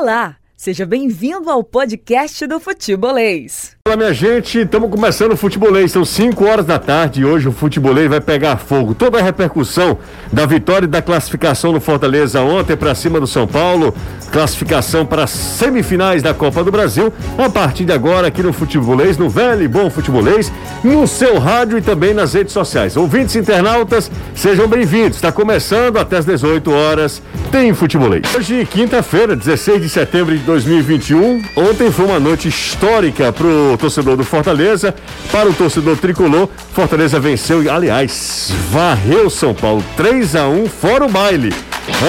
Olá, seja bem-vindo ao podcast do Futebolês. Olá, minha gente, estamos começando o Futebolês, são 5 horas da tarde e hoje o Futebolês vai pegar fogo. Toda a repercussão da vitória e da classificação no Fortaleza ontem para cima do São Paulo, classificação para semifinais da Copa do Brasil, a partir de agora aqui no Futebolês, no velho e bom Futebolês, no seu rádio e também nas redes sociais. Ouvintes internautas, sejam bem-vindos. Está começando até as 18 horas, tem Futebolês. Hoje, quinta-feira, 16 de setembro de 2021, ontem foi uma noite histórica para o torcedor do Fortaleza, para o torcedor tricolor. Fortaleza venceu, aliás, varreu São Paulo 3 a 1 fora o baile.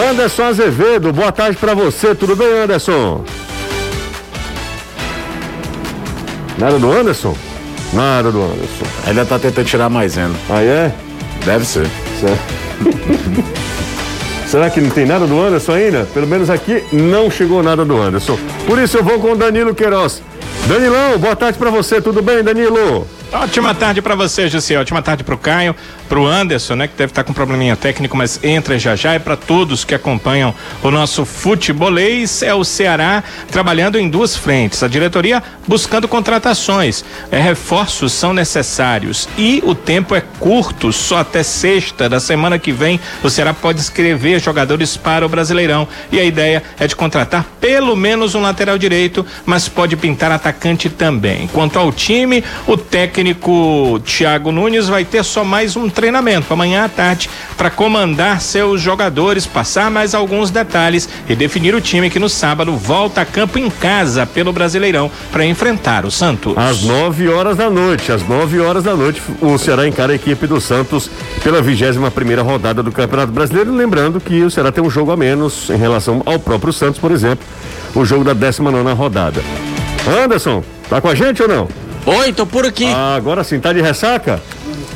Anderson Azevedo, boa tarde para você. Tudo bem, Anderson? Nada do Anderson? Nada do Anderson. Ainda tá tentando tirar mais ainda. Ah, é? Deve ser. Será que não tem nada do Anderson ainda? Pelo menos aqui não chegou nada do Anderson. Por isso eu vou com o Danilo Queiroz. Danilão, boa tarde para você. Tudo bem, Danilo? Ótima tarde para você, José. Ótima tarde para o Caio, para o Anderson, né, que deve estar com um probleminha técnico, mas entra já já. E para todos que acompanham o nosso futebolês, é o Ceará trabalhando em duas frentes. A diretoria buscando contratações, é, reforços são necessários e o tempo é curto, só até sexta da semana que vem o Ceará pode escrever jogadores para o Brasileirão. E a ideia é de contratar pelo menos um lateral direito, mas pode pintar atacante também. Quanto ao time, o técnico técnico Thiago Nunes vai ter só mais um treinamento amanhã à tarde para comandar seus jogadores, passar mais alguns detalhes e definir o time que no sábado volta a campo em casa pelo Brasileirão para enfrentar o Santos. Às 9 horas da noite, às 9 horas da noite, o Ceará encara a equipe do Santos pela 21 primeira rodada do Campeonato Brasileiro. Lembrando que o Ceará tem um jogo a menos em relação ao próprio Santos, por exemplo, o jogo da 19 rodada. Anderson, tá com a gente ou não? Oi, tô por aqui. Ah, agora sim, tá de ressaca?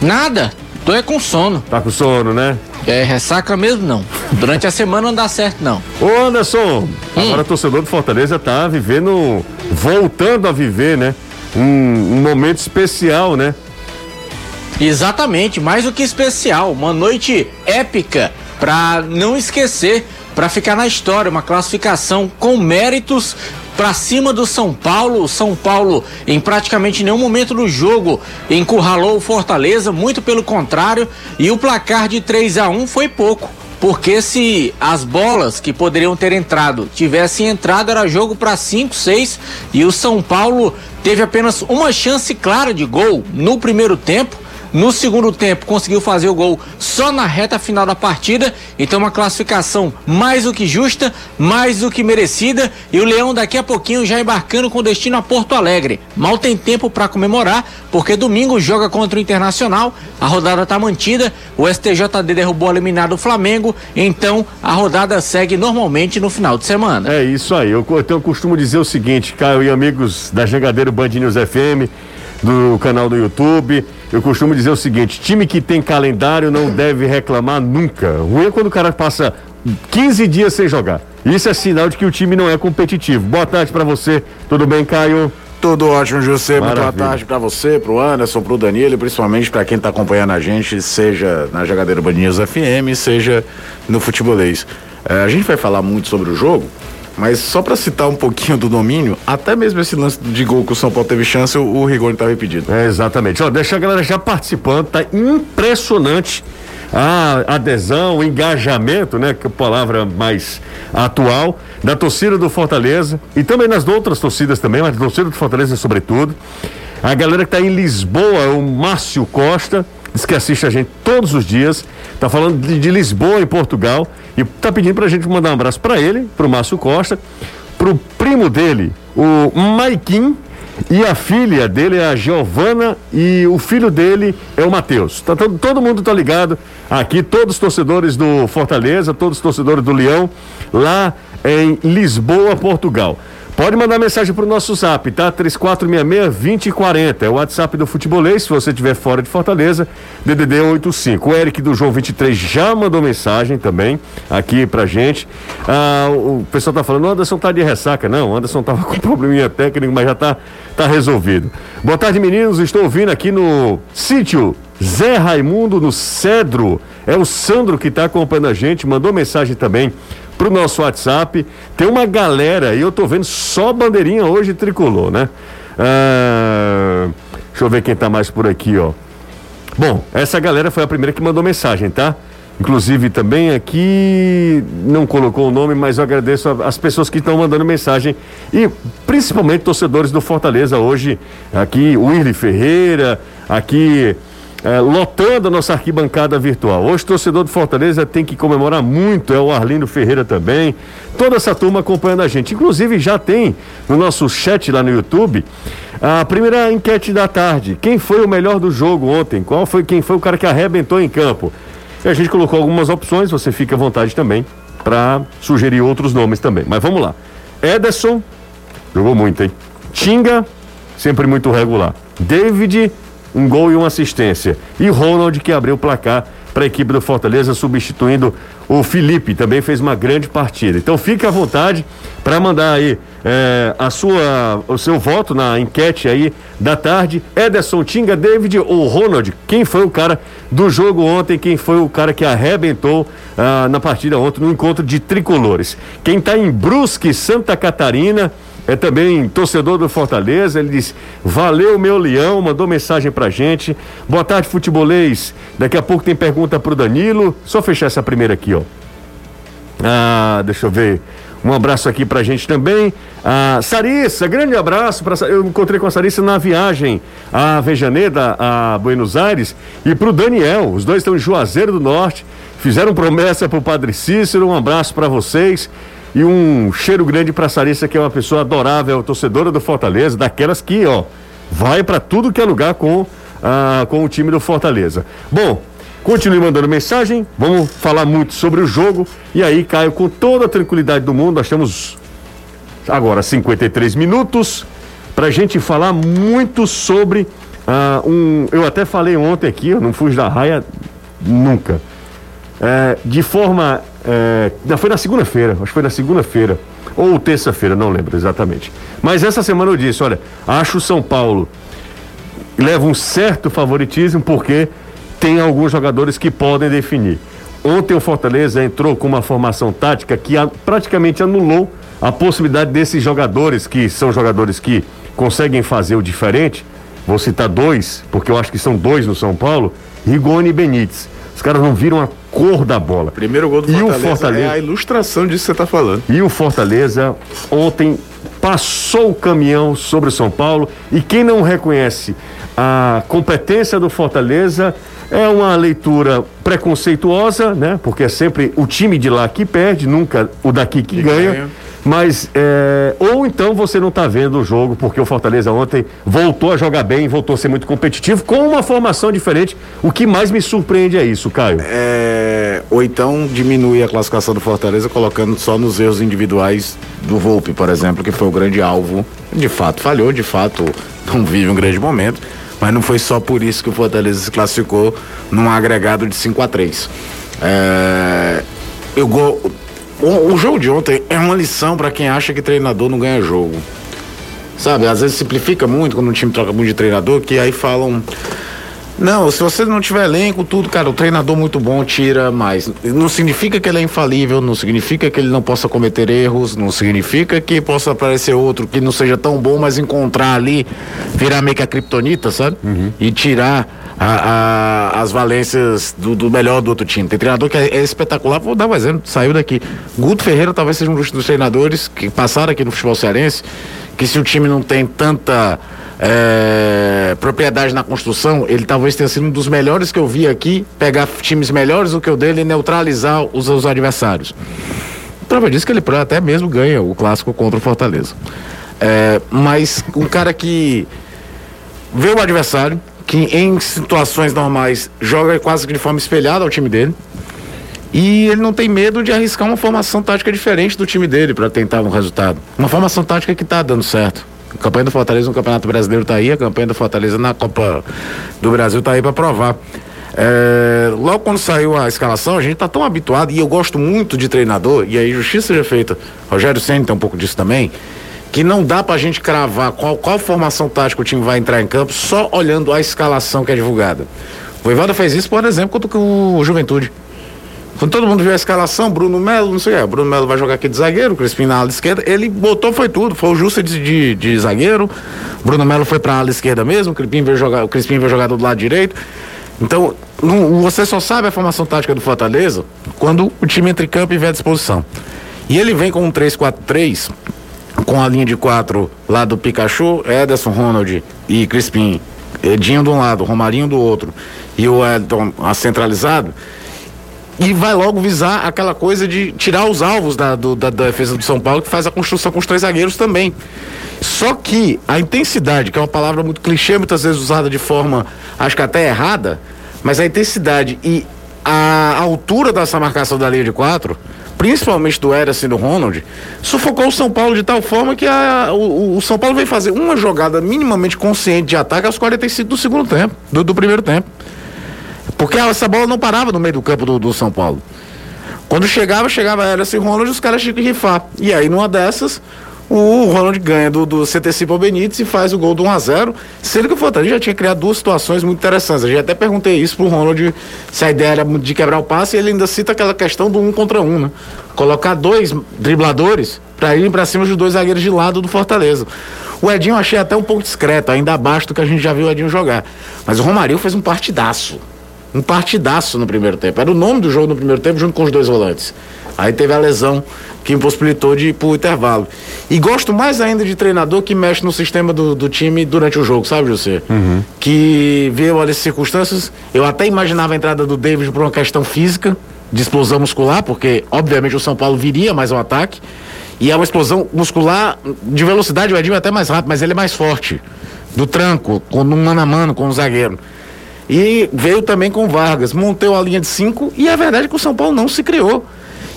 Nada, tô é com sono. Tá com sono, né? É, ressaca mesmo não. Durante a semana não dá certo não. Ô Anderson, hum. agora o torcedor do Fortaleza tá vivendo, voltando a viver, né? Um, um momento especial, né? Exatamente, mais do que especial, uma noite épica pra não esquecer, pra ficar na história, uma classificação com méritos para cima do São Paulo. O São Paulo, em praticamente nenhum momento do jogo, encurralou o Fortaleza, muito pelo contrário, e o placar de 3 a 1 foi pouco. Porque se as bolas que poderiam ter entrado tivessem entrado, era jogo para 5, 6 e o São Paulo teve apenas uma chance clara de gol no primeiro tempo no segundo tempo, conseguiu fazer o gol só na reta final da partida. Então, uma classificação mais do que justa, mais do que merecida. E o Leão, daqui a pouquinho, já embarcando com destino a Porto Alegre. Mal tem tempo para comemorar, porque domingo joga contra o Internacional. A rodada está mantida. O STJD derrubou o eliminado Flamengo. Então, a rodada segue normalmente no final de semana. É isso aí. Eu, eu tenho costumo dizer o seguinte, Caio e amigos da Jangadeiro Band News FM do canal do YouTube. Eu costumo dizer o seguinte: time que tem calendário não deve reclamar nunca. O ruim é quando o cara passa 15 dias sem jogar. Isso é sinal de que o time não é competitivo. Boa tarde para você. Tudo bem, Caio? Tudo ótimo, José. Muito boa tarde para você, pro Anderson, pro Danilo e principalmente para quem tá acompanhando a gente, seja na Jogadeira Baninhas FM, seja no Futebolês. É, a gente vai falar muito sobre o jogo, mas só para citar um pouquinho do domínio, até mesmo esse lance de gol que o São Paulo teve chance, o, Rigoni estava impedido. É, exatamente. Ó, deixa a galera já participando, tá impressionante a adesão, o engajamento, né, que é a palavra mais atual, da torcida do Fortaleza e também nas outras torcidas também, mas a torcida do Fortaleza sobretudo. A galera que está em Lisboa, o Márcio Costa, diz que assiste a gente todos os dias, tá falando de, de Lisboa, em Portugal, e tá pedindo pra gente mandar um abraço para ele, pro Márcio Costa, pro primo dele, o Maikin, e a filha dele é a Giovana e o filho dele é o Matheus. Tá, todo, todo mundo tá ligado aqui, todos os torcedores do Fortaleza, todos os torcedores do Leão, lá em Lisboa, Portugal. Pode mandar mensagem para o nosso zap, tá? 3466-2040. É o WhatsApp do Futebolês, se você estiver fora de Fortaleza, DDD 85. O Eric do João 23 já mandou mensagem também aqui pra gente. Ah, o pessoal tá falando, o Anderson tá de ressaca. Não, o Anderson tava com probleminha técnico, mas já tá, tá resolvido. Boa tarde, meninos. Estou ouvindo aqui no sítio Zé Raimundo, no Cedro. É o Sandro que está acompanhando a gente, mandou mensagem também pro nosso WhatsApp. Tem uma galera, e eu tô vendo só bandeirinha hoje tricolor, né? Ah, deixa eu ver quem tá mais por aqui, ó. Bom, essa galera foi a primeira que mandou mensagem, tá? Inclusive também aqui não colocou o nome, mas eu agradeço as pessoas que estão mandando mensagem e principalmente torcedores do Fortaleza hoje, aqui o Ferreira, aqui é, lotando a nossa arquibancada virtual. Hoje, torcedor do Fortaleza tem que comemorar muito, é o Arlindo Ferreira também. Toda essa turma acompanhando a gente. Inclusive, já tem no nosso chat lá no YouTube a primeira enquete da tarde. Quem foi o melhor do jogo ontem? Qual foi quem foi o cara que arrebentou em campo? E a gente colocou algumas opções, você fica à vontade também para sugerir outros nomes também. Mas vamos lá. Ederson, jogou muito, hein? Tinga, sempre muito regular. David, um gol e uma assistência. E Ronald que abriu o placar para a equipe do Fortaleza, substituindo o Felipe, também fez uma grande partida. Então fique à vontade para mandar aí é, a sua, o seu voto na enquete aí da tarde. Ederson Tinga, David ou Ronald? Quem foi o cara do jogo ontem? Quem foi o cara que arrebentou ah, na partida ontem no encontro de tricolores? Quem está em Brusque, Santa Catarina? É também torcedor do Fortaleza. Ele diz: Valeu, meu leão, mandou mensagem pra gente. Boa tarde, futebolês. Daqui a pouco tem pergunta pro Danilo. Só fechar essa primeira aqui, ó. Ah, deixa eu ver. Um abraço aqui pra gente também. Ah, Sarissa, grande abraço. Pra, eu encontrei com a Sarissa na viagem a Vejaneda, a Buenos Aires, e pro Daniel. Os dois estão em Juazeiro do Norte. Fizeram promessa pro Padre Cícero. Um abraço para vocês. E um cheiro grande para Sarissa, que é uma pessoa adorável, torcedora do Fortaleza, daquelas que, ó, vai para tudo que é lugar com, ah, com o time do Fortaleza. Bom, continue mandando mensagem, vamos falar muito sobre o jogo. E aí, Caio, com toda a tranquilidade do mundo, nós temos agora 53 minutos para gente falar muito sobre ah, um. Eu até falei ontem aqui, eu não fui da raia nunca. É, de forma é, foi na segunda-feira, acho que foi na segunda-feira, ou terça-feira, não lembro exatamente. Mas essa semana eu disse: olha, acho o São Paulo leva um certo favoritismo porque tem alguns jogadores que podem definir. Ontem o Fortaleza entrou com uma formação tática que a, praticamente anulou a possibilidade desses jogadores, que são jogadores que conseguem fazer o diferente. Vou citar dois, porque eu acho que são dois no São Paulo: Rigoni e Benítez. Os caras não viram a cor da bola. Primeiro gol do e Fortaleza, o Fortaleza é a ilustração disso que você está falando. E o Fortaleza ontem passou o caminhão sobre o São Paulo e quem não reconhece a competência do Fortaleza é uma leitura preconceituosa, né? Porque é sempre o time de lá que perde, nunca o daqui que, que ganha. ganha. Mas, é, ou então você não está vendo o jogo, porque o Fortaleza ontem voltou a jogar bem, voltou a ser muito competitivo, com uma formação diferente. O que mais me surpreende é isso, Caio. É, ou então diminui a classificação do Fortaleza, colocando só nos erros individuais do Volpe, por exemplo, que foi o grande alvo. De fato, falhou, de fato, não vive um grande momento. Mas não foi só por isso que o Fortaleza se classificou num agregado de 5 a 3 é, eu o, o jogo de ontem é uma lição para quem acha que treinador não ganha jogo. Sabe, às vezes simplifica muito quando um time troca muito de treinador, que aí falam. Não, se você não tiver elenco, tudo, cara, o treinador muito bom tira mais. Não significa que ele é infalível, não significa que ele não possa cometer erros, não significa que possa aparecer outro que não seja tão bom, mas encontrar ali, virar meio que a criptonita, sabe? Uhum. E tirar a, a, as valências do, do, melhor do outro time. Tem treinador que é, é, espetacular, vou dar um exemplo, saiu daqui. Guto Ferreira talvez seja um dos treinadores que passaram aqui no futebol cearense, que se o time não tem tanta é, propriedade na construção, ele talvez tenha sido um dos melhores que eu vi aqui, pegar times melhores do que o dele e neutralizar os, os adversários. Prova disso que ele até mesmo ganha o clássico contra o Fortaleza. É, mas um cara que vê o adversário, que em situações normais joga quase que de forma espelhada ao time dele. E ele não tem medo de arriscar uma formação tática diferente do time dele para tentar um resultado. Uma formação tática que está dando certo. A campanha do Fortaleza no Campeonato Brasileiro está aí, a campanha do Fortaleza na Copa do Brasil está aí para provar. É, logo quando saiu a escalação, a gente está tão habituado, e eu gosto muito de treinador, e aí justiça seja feita. Rogério Senna tem um pouco disso também que não dá pra gente cravar qual, qual formação tática o time vai entrar em campo só olhando a escalação que é divulgada. O Ivaldo fez isso, por exemplo, contra o Juventude. Quando todo mundo viu a escalação, Bruno Melo, não sei o que, Bruno Melo vai jogar aqui de zagueiro, Crispim na ala esquerda, ele botou, foi tudo, foi o Justo de, de, de zagueiro, Bruno Melo foi pra ala esquerda mesmo, o Crispim veio jogar, o Crispim veio jogar do lado direito. Então, não, você só sabe a formação tática do Fortaleza quando o time entra em campo e vê à disposição. E ele vem com um 3-4-3, com a linha de quatro lá do Pikachu, Ederson, Ronald e Crispim, Edinho de um lado, Romarinho do outro, e o Elton centralizado. E vai logo visar aquela coisa de tirar os alvos da, do, da, da, defesa do São Paulo, que faz a construção com os três zagueiros também. Só que a intensidade, que é uma palavra muito clichê, muitas vezes usada de forma, acho que até errada, mas a intensidade e a altura dessa marcação da linha de quatro, principalmente do Eras e do Ronald, sufocou o São Paulo de tal forma que a, o, o, São Paulo veio fazer uma jogada minimamente consciente de ataque aos 45 do segundo tempo, do, do primeiro tempo. Porque essa bola não parava no meio do campo do, do São Paulo. Quando chegava, chegava era assim, Ronald, os caras tinham que rifar. E aí, numa dessas, o Ronald ganha do, do CTC para o Benítez e faz o gol do 1x0, sendo que o Fortaleza já tinha criado duas situações muito interessantes. Eu já até perguntei isso pro Ronald se a ideia era de quebrar o passe e ele ainda cita aquela questão do um contra um, né? Colocar dois dribladores para irem para cima dos dois zagueiros de lado do Fortaleza. O Edinho eu achei até um pouco discreto, ainda abaixo do que a gente já viu o Edinho jogar. Mas o Romário fez um partidaço um partidaço no primeiro tempo. Era o nome do jogo no primeiro tempo, junto com os dois volantes. Aí teve a lesão que impossibilitou de ir pro intervalo. E gosto mais ainda de treinador que mexe no sistema do, do time durante o jogo, sabe, José? Uhum. Que vê olha, as circunstâncias. Eu até imaginava a entrada do David por uma questão física, de explosão muscular, porque obviamente o São Paulo viria mais ao ataque. E é uma explosão muscular de velocidade, o Edinho é até mais rápido, mas ele é mais forte. Do tranco, com um mano a mano com o zagueiro. E veio também com Vargas, montou a linha de cinco e é verdade que o São Paulo não se criou.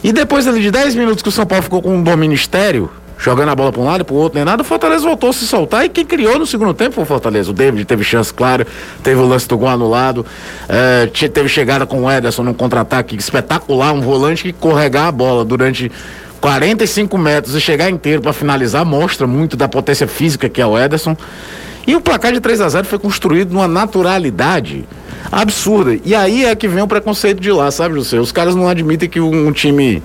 E depois ali de 10 minutos que o São Paulo ficou com um bom ministério, jogando a bola para um lado e para o outro, nem nada, o Fortaleza voltou a se soltar e quem criou no segundo tempo foi o Fortaleza. O David teve chance, claro, teve o lance do gol anulado, é, teve chegada com o Ederson num contra-ataque espetacular, um volante que corregar a bola durante 45 metros e chegar inteiro para finalizar, mostra muito da potência física que é o Ederson. E o placar de 3 a 0 foi construído numa naturalidade absurda. E aí é que vem o preconceito de lá, sabe, José? Os caras não admitem que um, time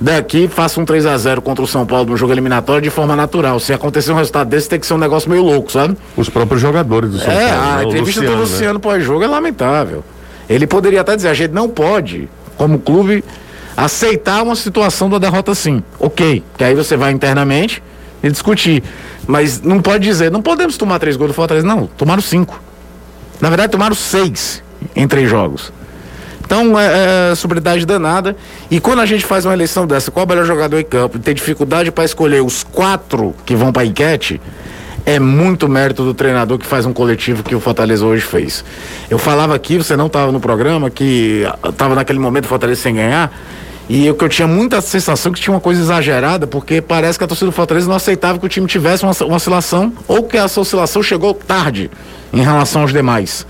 daqui faça um 3 a 0 contra o São Paulo no jogo eliminatório de forma natural. Se acontecer um resultado desse, tem que ser um negócio meio louco, sabe? Os próprios jogadores do São é, Paulo. É, a né? entrevista Luciano, do Luciano né? pós-jogo é lamentável. Ele poderia até dizer, a gente não pode, como clube, aceitar uma situação da derrota assim. Ok, que aí você vai internamente e discutir. Mas não pode dizer, não podemos tomar três gols do Fortaleza. Não, tomaram cinco. Na verdade, tomaram seis em três jogos. Então, é, é sobriedade danada. E quando a gente faz uma eleição dessa, qual é o melhor jogador em campo, tem dificuldade para escolher os quatro que vão para a enquete, é muito mérito do treinador que faz um coletivo que o Fortaleza hoje fez. Eu falava aqui, você não estava no programa, que estava naquele momento o Fortaleza sem ganhar. E eu que eu tinha muita sensação que tinha uma coisa exagerada, porque parece que a torcida do Fortaleza não aceitava que o time tivesse uma, uma oscilação, ou que essa oscilação chegou tarde em relação aos demais.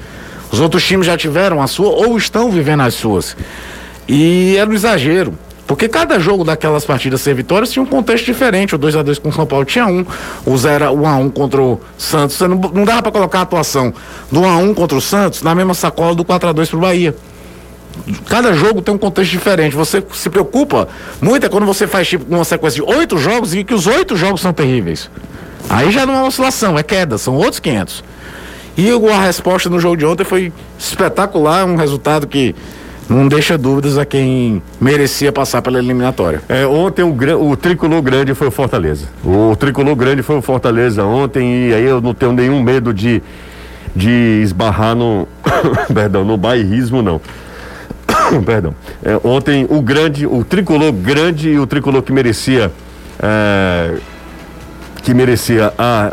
Os outros times já tiveram a sua ou estão vivendo as suas. E era um exagero. Porque cada jogo daquelas partidas ser vitórias tinha um contexto diferente. O 2x2 com o São Paulo tinha um, o 0 o 1x1 contra o Santos. Não, não dava para colocar a atuação do 1x1 contra o Santos na mesma sacola do 4x2 pro Bahia cada jogo tem um contexto diferente. Você se preocupa muito é quando você faz tipo uma sequência de oito jogos e que os oito jogos são terríveis. Aí já não é oscilação, é queda, são outros 500. E a resposta no jogo de ontem foi espetacular, um resultado que não deixa dúvidas a quem merecia passar pela eliminatória. É, ontem o, o tricolor grande foi o Fortaleza. O tricolor grande foi o Fortaleza ontem e aí eu não tenho nenhum medo de, de esbarrar no, perdão, no bairrismo não. Perdão. É, ontem o grande, o tricolor grande e o tricolor que merecia é, que merecia a,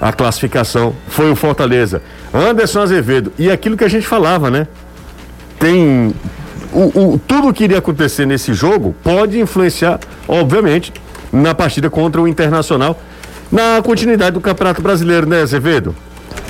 a classificação foi o Fortaleza. Anderson Azevedo. E aquilo que a gente falava, né? Tem. O, o, tudo que iria acontecer nesse jogo pode influenciar, obviamente, na partida contra o Internacional, na continuidade do Campeonato Brasileiro, né, Azevedo?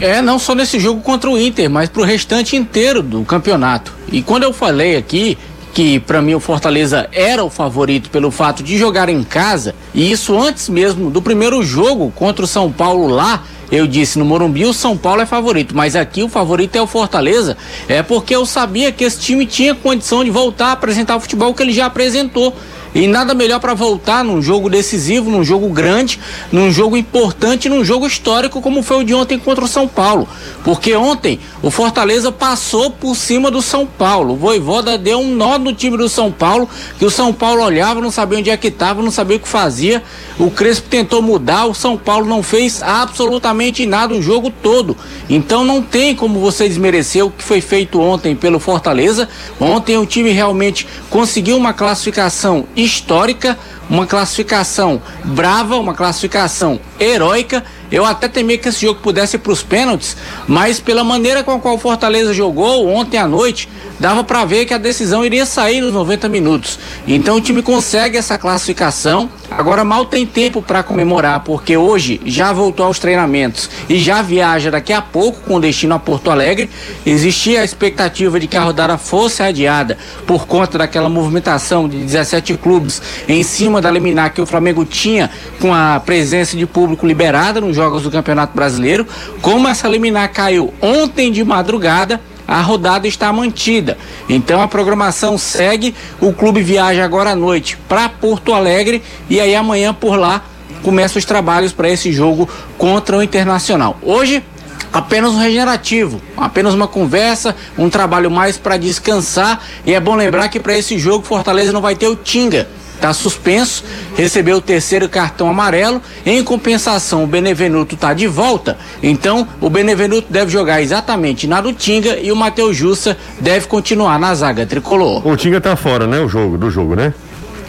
É, não só nesse jogo contra o Inter, mas pro restante inteiro do campeonato. E quando eu falei aqui que para mim o Fortaleza era o favorito pelo fato de jogar em casa, e isso antes mesmo do primeiro jogo contra o São Paulo lá, eu disse no Morumbi o São Paulo é favorito, mas aqui o favorito é o Fortaleza, é porque eu sabia que esse time tinha condição de voltar a apresentar o futebol que ele já apresentou. E nada melhor para voltar num jogo decisivo, num jogo grande, num jogo importante, num jogo histórico como foi o de ontem contra o São Paulo. Porque ontem o Fortaleza passou por cima do São Paulo. O Voivoda deu um nó no time do São Paulo, que o São Paulo olhava, não sabia onde é que estava, não sabia o que fazia. O Crespo tentou mudar, o São Paulo não fez absolutamente nada o jogo todo. Então não tem como você desmerecer o que foi feito ontem pelo Fortaleza. Ontem o time realmente conseguiu uma classificação histórica, uma classificação brava, uma classificação heróica. Eu até temia que esse jogo pudesse ir para os pênaltis, mas pela maneira com a qual o Fortaleza jogou ontem à noite, dava para ver que a decisão iria sair nos 90 minutos. Então o time consegue essa classificação. Agora mal tem tempo para comemorar, porque hoje já voltou aos treinamentos e já viaja daqui a pouco com destino a Porto Alegre. Existia a expectativa de que a rodada fosse adiada por conta daquela movimentação de 17 clubes em cima da liminar que o Flamengo tinha com a presença de público liberada nos jogos do Campeonato Brasileiro. Como essa liminar caiu ontem de madrugada, a rodada está mantida. Então a programação segue. O clube viaja agora à noite para Porto Alegre e aí amanhã por lá começam os trabalhos para esse jogo contra o Internacional. Hoje apenas um regenerativo, apenas uma conversa, um trabalho mais para descansar. E é bom lembrar que para esse jogo Fortaleza não vai ter o Tinga está suspenso, recebeu o terceiro cartão amarelo. Em compensação, o Benevenuto está de volta. Então, o Benevenuto deve jogar exatamente na do Tinga e o Matheus Jussa deve continuar na zaga tricolor. O Tinga está fora, né? O jogo, do jogo, né?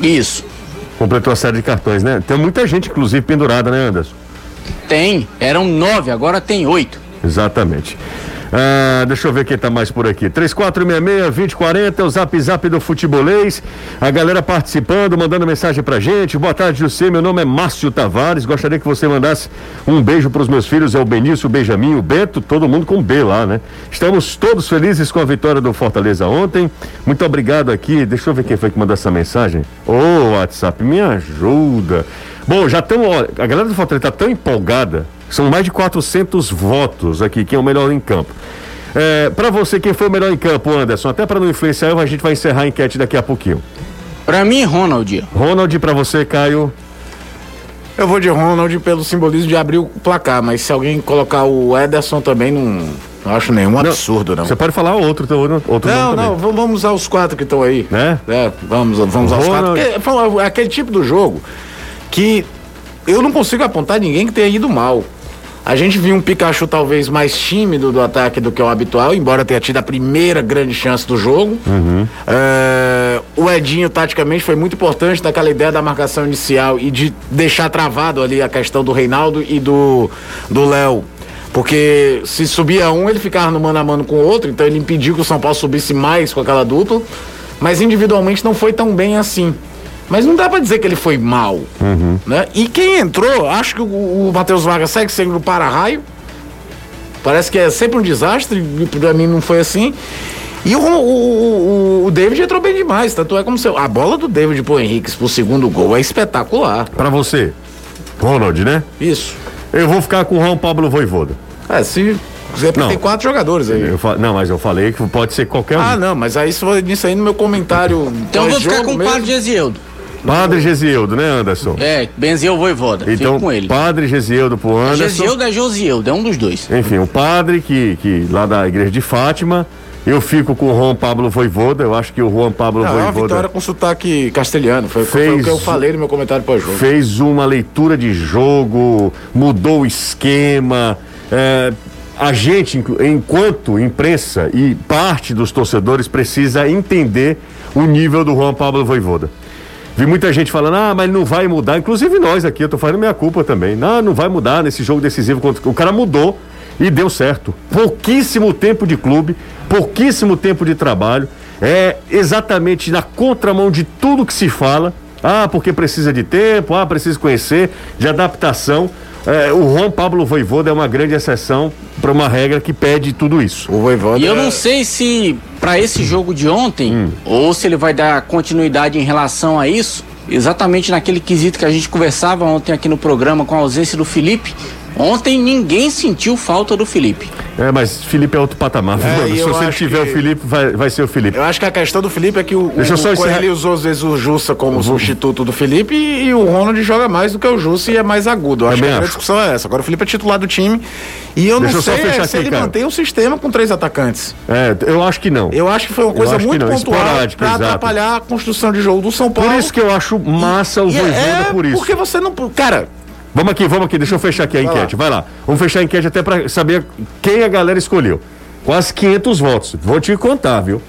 Isso. Completou a série de cartões, né? Tem muita gente, inclusive, pendurada, né, Anderson? Tem. Eram nove, agora tem oito. Exatamente. Ah, deixa eu ver quem tá mais por aqui. 3466-2040 é o zap zap do futebolês. A galera participando, mandando mensagem pra gente. Boa tarde, José. Meu nome é Márcio Tavares. Gostaria que você mandasse um beijo pros meus filhos. É o Benício, o Benjamin, o Beto, todo mundo com B lá, né? Estamos todos felizes com a vitória do Fortaleza ontem. Muito obrigado aqui. Deixa eu ver quem foi que mandou essa mensagem. Ô, oh, WhatsApp, me ajuda. Bom, já estamos. A galera do Fortaleza tá tão empolgada são mais de 400 votos aqui, quem é o melhor em campo. É, para você, quem foi o melhor em campo, Anderson? Até para não influenciar, a gente vai encerrar a enquete daqui a pouquinho. Para mim, Ronald. Ronald, para você, Caio. Eu vou de Ronald pelo simbolismo de abrir o placar, mas se alguém colocar o Ederson também não, não acho nenhum não, absurdo, não. Você pode falar outro, outro Não, não, vamos usar os quatro que estão aí. Né? É, vamos, vamos usar os quatro. É, aquele tipo do jogo que eu não consigo apontar ninguém que tenha ido mal. A gente viu um Pikachu talvez mais tímido do ataque do que o habitual, embora tenha tido a primeira grande chance do jogo. Uhum. É, o Edinho, taticamente, foi muito importante naquela ideia da marcação inicial e de deixar travado ali a questão do Reinaldo e do Léo. Porque se subia um, ele ficava no mano a mano com o outro, então ele impediu que o São Paulo subisse mais com aquela dupla. Mas individualmente não foi tão bem assim. Mas não dá para dizer que ele foi mal. Uhum. Né? E quem entrou, acho que o, o Matheus Vargas segue sendo para-raio. Parece que é sempre um desastre, para mim não foi assim. E o, o, o, David entrou bem demais, tanto é como se a bola do David pro Henrique pro segundo gol é espetacular. Para você, Ronald, né? Isso. Eu vou ficar com o Juan Pablo Voivoda. É, se não, tem quatro jogadores aí. Eu, não, mas eu falei que pode ser qualquer um. Ah, não, mas aí isso, isso aí no meu comentário. Então eu vou ficar com o Padre Gesieldo. Padre Gesieldo, né, Anderson? É, Benziel Voivoda. Então, com ele. Padre Gesieldo pro Anderson. Gesieldo é Josieldo, é um dos dois. Enfim, o padre que, que lá da igreja de Fátima. Eu fico com o Juan Pablo Voivoda, eu acho que o Juan Pablo Não, Voivoda. É uma vitória com sotaque castelhano, foi, fez, foi o que eu falei no meu comentário pós-jogo. Fez uma leitura de jogo, mudou o esquema, é, a gente, enquanto imprensa e parte dos torcedores, precisa entender o nível do Juan Pablo Voivoda. Vi muita gente falando, ah, mas não vai mudar. Inclusive nós aqui, eu tô fazendo minha culpa também. Não, não vai mudar nesse jogo decisivo. O cara mudou e deu certo. Pouquíssimo tempo de clube, pouquíssimo tempo de trabalho. É exatamente na contramão de tudo que se fala. Ah, porque precisa de tempo, ah, precisa conhecer, de adaptação. É, o Juan Pablo Voivoda é uma grande exceção para uma regra que pede tudo isso. O Voivoda. E eu não sei se para esse jogo de ontem, hum. ou se ele vai dar continuidade em relação a isso, exatamente naquele quesito que a gente conversava ontem aqui no programa com a ausência do Felipe. Ontem ninguém sentiu falta do Felipe. É, mas Felipe é outro patamar. É, se você tiver que... o Felipe, vai, vai ser o Felipe. Eu acho que a questão do Felipe é que o, Deixa o, só o ele usou às vezes o Jussa como substituto do Felipe e, e, o Ronald joga mais do que o Jussa e é mais agudo. Eu acho que a discussão é essa. Agora o Felipe é titular do time e eu Deixa não sei é, se aqui, ele cara. mantém o sistema com três atacantes. É, eu acho que não. Eu acho que foi uma coisa muito pontual para atrapalhar a construção de jogo do São Paulo. Por isso que eu acho massa o Voivoda é, por isso. Porque você não... Cara, Vamos aqui, vamos aqui, deixa eu fechar aqui a Vai enquete. Lá. Vai lá. Vamos fechar a enquete até para saber quem a galera escolheu. Quase 500 votos. Vou te contar, viu?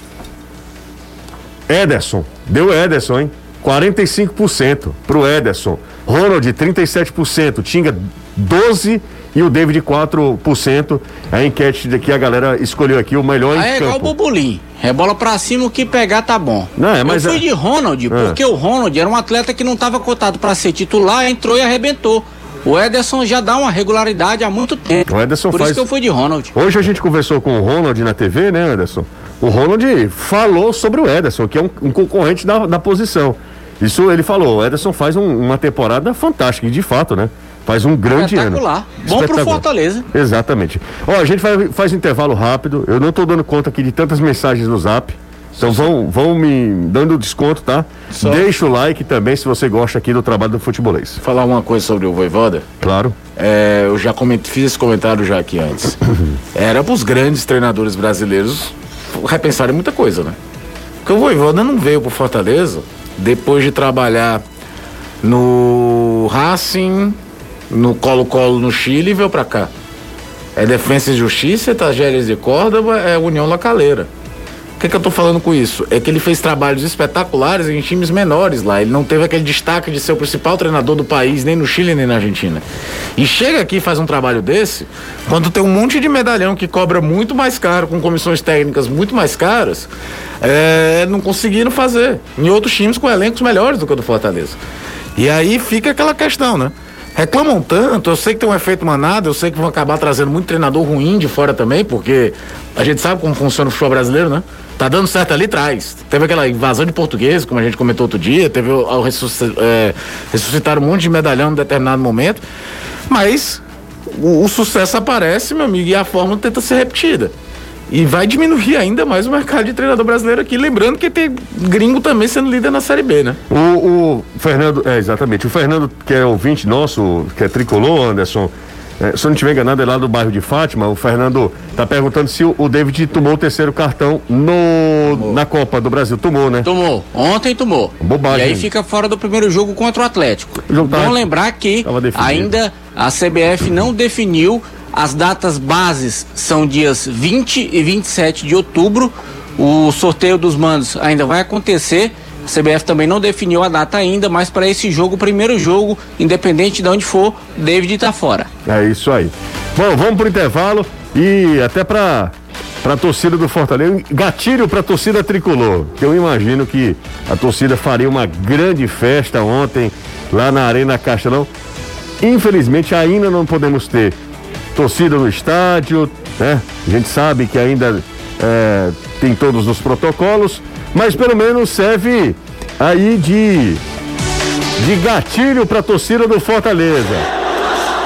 Ederson. Deu Ederson, hein? 45% pro Ederson. Ronald, 37%. Tinga, 12% e o David 4%. A enquete que a galera escolheu aqui, o melhor Aí em é campo. igual o Bobolim. Rebola pra cima, o que pegar tá bom. Não, é, mas Eu fui é... de Ronald, é. porque o Ronald era um atleta que não estava cotado para ser titular, entrou e arrebentou. O Ederson já dá uma regularidade há muito tempo. O Ederson Por faz... isso que eu fui de Ronald. Hoje a gente conversou com o Ronald na TV, né, Ederson? O Ronald falou sobre o Ederson, que é um, um concorrente da, da posição. Isso ele falou. O Ederson faz um, uma temporada fantástica, e de fato, né? Faz um grande Espetacular. ano. Bom pro Fortaleza. Exatamente. Ó, a gente faz, faz intervalo rápido. Eu não estou dando conta aqui de tantas mensagens no zap. Então vão, vão me dando desconto, tá? Só... Deixa o like também se você gosta aqui do trabalho do futebolês. Falar uma coisa sobre o Voivoda. Claro. É, eu já coment... fiz esse comentário já aqui antes. Era para os grandes treinadores brasileiros repensarem muita coisa, né? Porque o Voivoda não veio pro Fortaleza depois de trabalhar no Racing, no Colo-Colo no Chile e veio para cá. É Defensa e Justiça, Tajeres de Córdoba, é União Lacaleira. O que, que eu tô falando com isso? É que ele fez trabalhos espetaculares em times menores lá. Ele não teve aquele destaque de ser o principal treinador do país, nem no Chile, nem na Argentina. E chega aqui e faz um trabalho desse, quando tem um monte de medalhão que cobra muito mais caro, com comissões técnicas muito mais caras, é, não conseguiram fazer. Em outros times com elencos melhores do que o do Fortaleza. E aí fica aquela questão, né? reclamam tanto, eu sei que tem um efeito manada, eu sei que vão acabar trazendo muito treinador ruim de fora também, porque a gente sabe como funciona o futebol brasileiro, né? Tá dando certo ali atrás. Teve aquela invasão de português, como a gente comentou outro dia, teve ao ressuscitar, é, ressuscitar um monte de medalhão em determinado momento, mas o, o sucesso aparece, meu amigo, e a fórmula tenta ser repetida. E vai diminuir ainda mais o mercado de treinador brasileiro aqui. Lembrando que tem gringo também sendo líder na Série B, né? O, o Fernando, é, exatamente. O Fernando, que é ouvinte nosso, que é tricolor, Anderson. É, se eu não estiver enganado, é lá do bairro de Fátima. O Fernando está perguntando se o, o, David tomou o terceiro cartão no, na Copa do Brasil. Tomou, né? Tomou. Ontem tomou. Bobagem. E aí fica fora do primeiro jogo contra o Atlético. O jogo Vamos lembrar que ainda a CBF não definiu as datas bases são dias 20 e 27 de outubro. O sorteio dos mandos ainda vai acontecer. A CBF também não definiu a data ainda, mas para esse jogo, primeiro jogo, independente de onde for, David está fora. É isso aí. Bom, vamos pro intervalo e até para para a torcida do Fortaleza, gatilho para a torcida tricolor, eu imagino que a torcida faria uma grande festa ontem lá na Arena Castelão. Infelizmente ainda não podemos ter torcida no estádio, né? A gente sabe que ainda é, tem todos os protocolos, mas pelo menos serve aí de, de gatilho para a torcida do Fortaleza.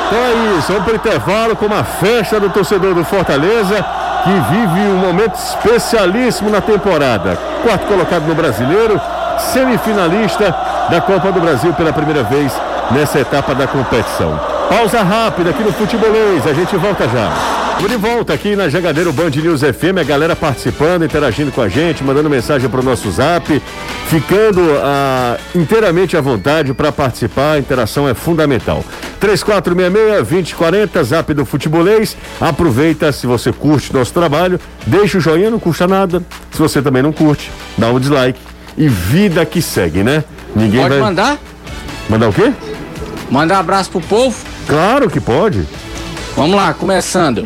Então é isso, vamos para o intervalo com uma festa do torcedor do Fortaleza que vive um momento especialíssimo na temporada. Quarto colocado no brasileiro, semifinalista da Copa do Brasil pela primeira vez nessa etapa da competição. Pausa rápida aqui no Futebolês, a gente volta já. De volta aqui na Jangadeiro Band News FM, a galera participando, interagindo com a gente, mandando mensagem para o nosso zap, ficando ah, inteiramente à vontade para participar, a interação é fundamental. 3466-2040, zap do Futebolês. Aproveita se você curte nosso trabalho, deixa o joinha, não custa nada. Se você também não curte, dá um dislike. E vida que segue, né? Ninguém Pode vai... mandar? Mandar o quê? Mandar um abraço pro povo. Claro que pode. Vamos lá, começando.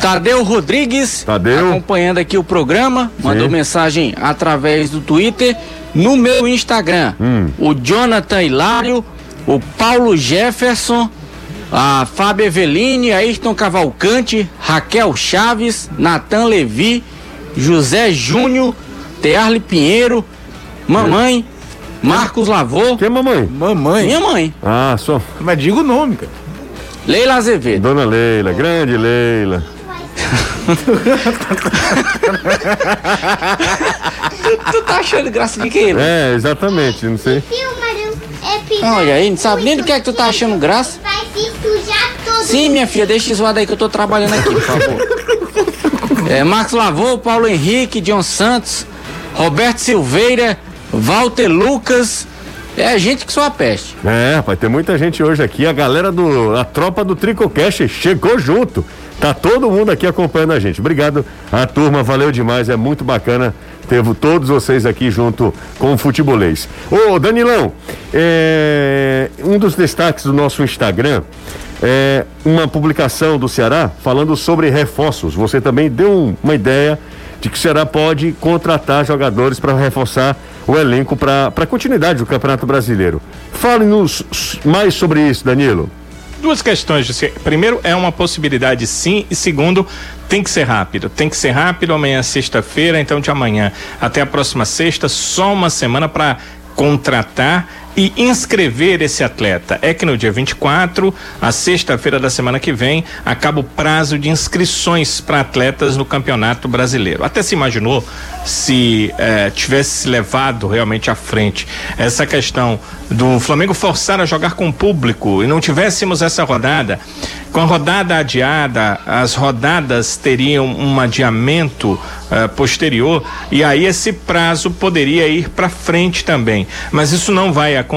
Tadeu Rodrigues, Tadeu. acompanhando aqui o programa, Sim. mandou mensagem através do Twitter, no meu Instagram. Hum. O Jonathan Hilário, o Paulo Jefferson, a Fábio Eveline, Ayrton Cavalcante, Raquel Chaves, Natan Levi, José Júnior, Tearle Pinheiro, mamãe, Marcos Lavô. Quem é mamãe? Mamãe. Minha mãe. Ah, só. Mas diga o nome, cara. Leila Azevedo. Dona Leila, grande Leila. Tu, tu tá achando graça de quê? É, exatamente, não sei. Olha aí, não sabe nem do que é que tu tá achando graça. Vai se sujar todo. Sim, minha filha, deixa zoado aí que eu tô trabalhando aqui, por favor. É, Marcos Lavô, Paulo Henrique, John Santos, Roberto Silveira, Walter Lucas. É gente que só a peste. É, rapaz, tem muita gente hoje aqui. A galera do. A tropa do Tricocast chegou junto. Tá todo mundo aqui acompanhando a gente. Obrigado a turma, valeu demais. É muito bacana ter todos vocês aqui junto com o futebolês. Ô, Danilão, é, um dos destaques do nosso Instagram é uma publicação do Ceará falando sobre reforços. Você também deu um, uma ideia de que o Ceará pode contratar jogadores para reforçar o elenco para a continuidade do Campeonato Brasileiro. Fale-nos mais sobre isso, Danilo. Duas questões. Primeiro, é uma possibilidade sim, e segundo, tem que ser rápido. Tem que ser rápido. Amanhã é sexta-feira, então de amanhã até a próxima sexta, só uma semana para contratar e inscrever esse atleta. É que no dia 24, a sexta-feira da semana que vem, acaba o prazo de inscrições para atletas no Campeonato Brasileiro. Até se imaginou se eh, tivesse levado realmente à frente essa questão do Flamengo forçar a jogar com o público e não tivéssemos essa rodada, com a rodada adiada, as rodadas teriam um adiamento uh, posterior e aí esse prazo poderia ir para frente também. Mas isso não vai acontecer,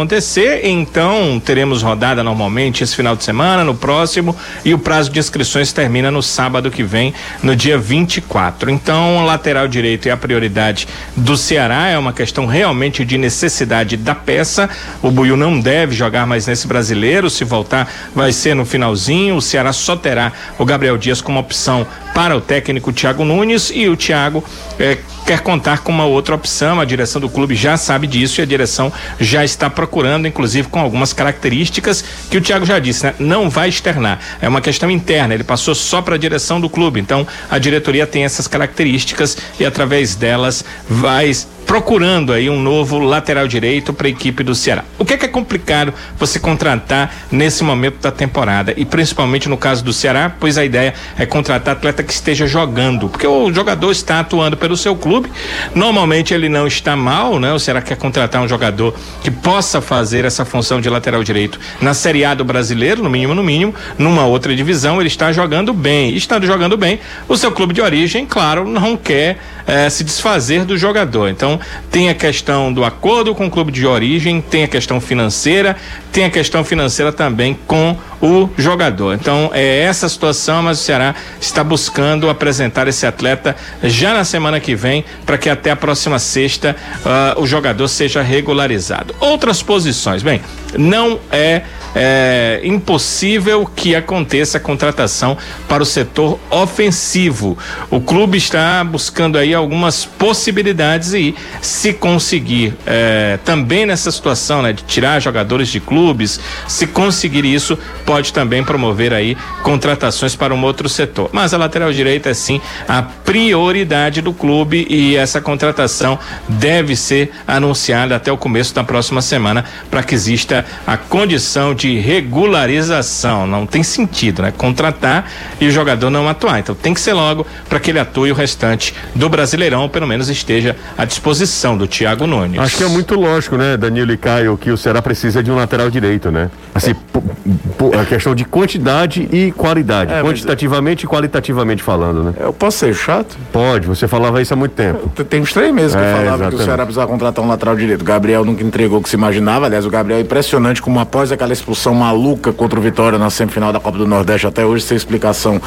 então teremos rodada normalmente esse final de semana, no próximo, e o prazo de inscrições termina no sábado que vem, no dia 24. Então, lateral direito é a prioridade do Ceará, é uma questão realmente de necessidade da peça. O Buiu não deve jogar mais nesse brasileiro, se voltar vai ser no finalzinho. O Ceará só terá o Gabriel Dias como opção para o técnico Thiago Nunes e o Thiago eh, quer contar com uma outra opção. A direção do clube já sabe disso e a direção já está procurando, inclusive com algumas características que o Thiago já disse, né? Não vai externar. É uma questão interna. Ele passou só para a direção do clube. Então a diretoria tem essas características e através delas vai procurando aí um novo lateral direito para a equipe do Ceará. O que é, que é complicado você contratar nesse momento da temporada e principalmente no caso do Ceará, pois a ideia é contratar atleta que esteja jogando, porque o jogador está atuando pelo seu clube. Normalmente ele não está mal, né? O Ceará quer contratar um jogador que possa fazer essa função de lateral direito na Série A do Brasileiro, no mínimo, no mínimo, numa outra divisão, ele está jogando bem. Estando jogando bem, o seu clube de origem, claro, não quer eh, se desfazer do jogador. Então, tem a questão do acordo com o clube de origem, tem a questão financeira, tem a questão financeira também com o jogador. Então é essa situação, mas o Ceará está buscando apresentar esse atleta já na semana que vem para que até a próxima sexta uh, o jogador seja regularizado. Outras posições, bem, não é é impossível que aconteça a contratação para o setor ofensivo. O clube está buscando aí algumas possibilidades e se conseguir é, também nessa situação, né, de tirar jogadores de clubes, se conseguir isso, pode também promover aí contratações para um outro setor. Mas a lateral direita é sim a prioridade do clube e essa contratação deve ser anunciada até o começo da próxima semana para que exista a condição de de regularização. Não tem sentido, né? Contratar e o jogador não atuar. Então tem que ser logo para que ele atue o restante do Brasileirão, pelo menos esteja à disposição do Thiago Nunes. Acho que é muito lógico, né, Danilo e Caio, que o Ceará precisa de um lateral direito, né? Assim, é. a questão de quantidade e qualidade. É, quantitativamente mas... e qualitativamente falando, né? Eu posso ser chato? Pode, você falava isso há muito tempo. Tem uns três meses que é, eu falava exatamente. que o Ceará precisava contratar um lateral direito. O Gabriel nunca entregou o que se imaginava. Aliás, o Gabriel é impressionante como após aquela expulsão expulsão maluca contra o Vitória na semifinal da Copa do Nordeste até hoje sem explicação.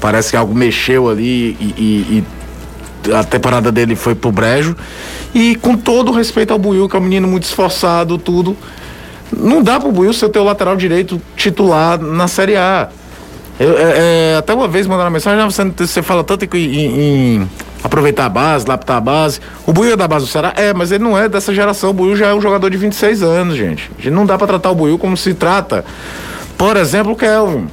Parece que algo mexeu ali e, e, e a temporada dele foi pro brejo. E com todo respeito ao Buiu, que é um menino muito esforçado, tudo. Não dá pro Buiu ser o teu lateral direito titular na Série A. Eu, é, é, até uma vez mandaram uma mensagem, ah, você, você fala tanto em, em, em aproveitar a base, laptar a base. O Buiu é da base do Ceará? É, mas ele não é dessa geração. O Buiu já é um jogador de 26 anos, gente. A gente não dá para tratar o Buiu como se trata, por exemplo, o Kelvin.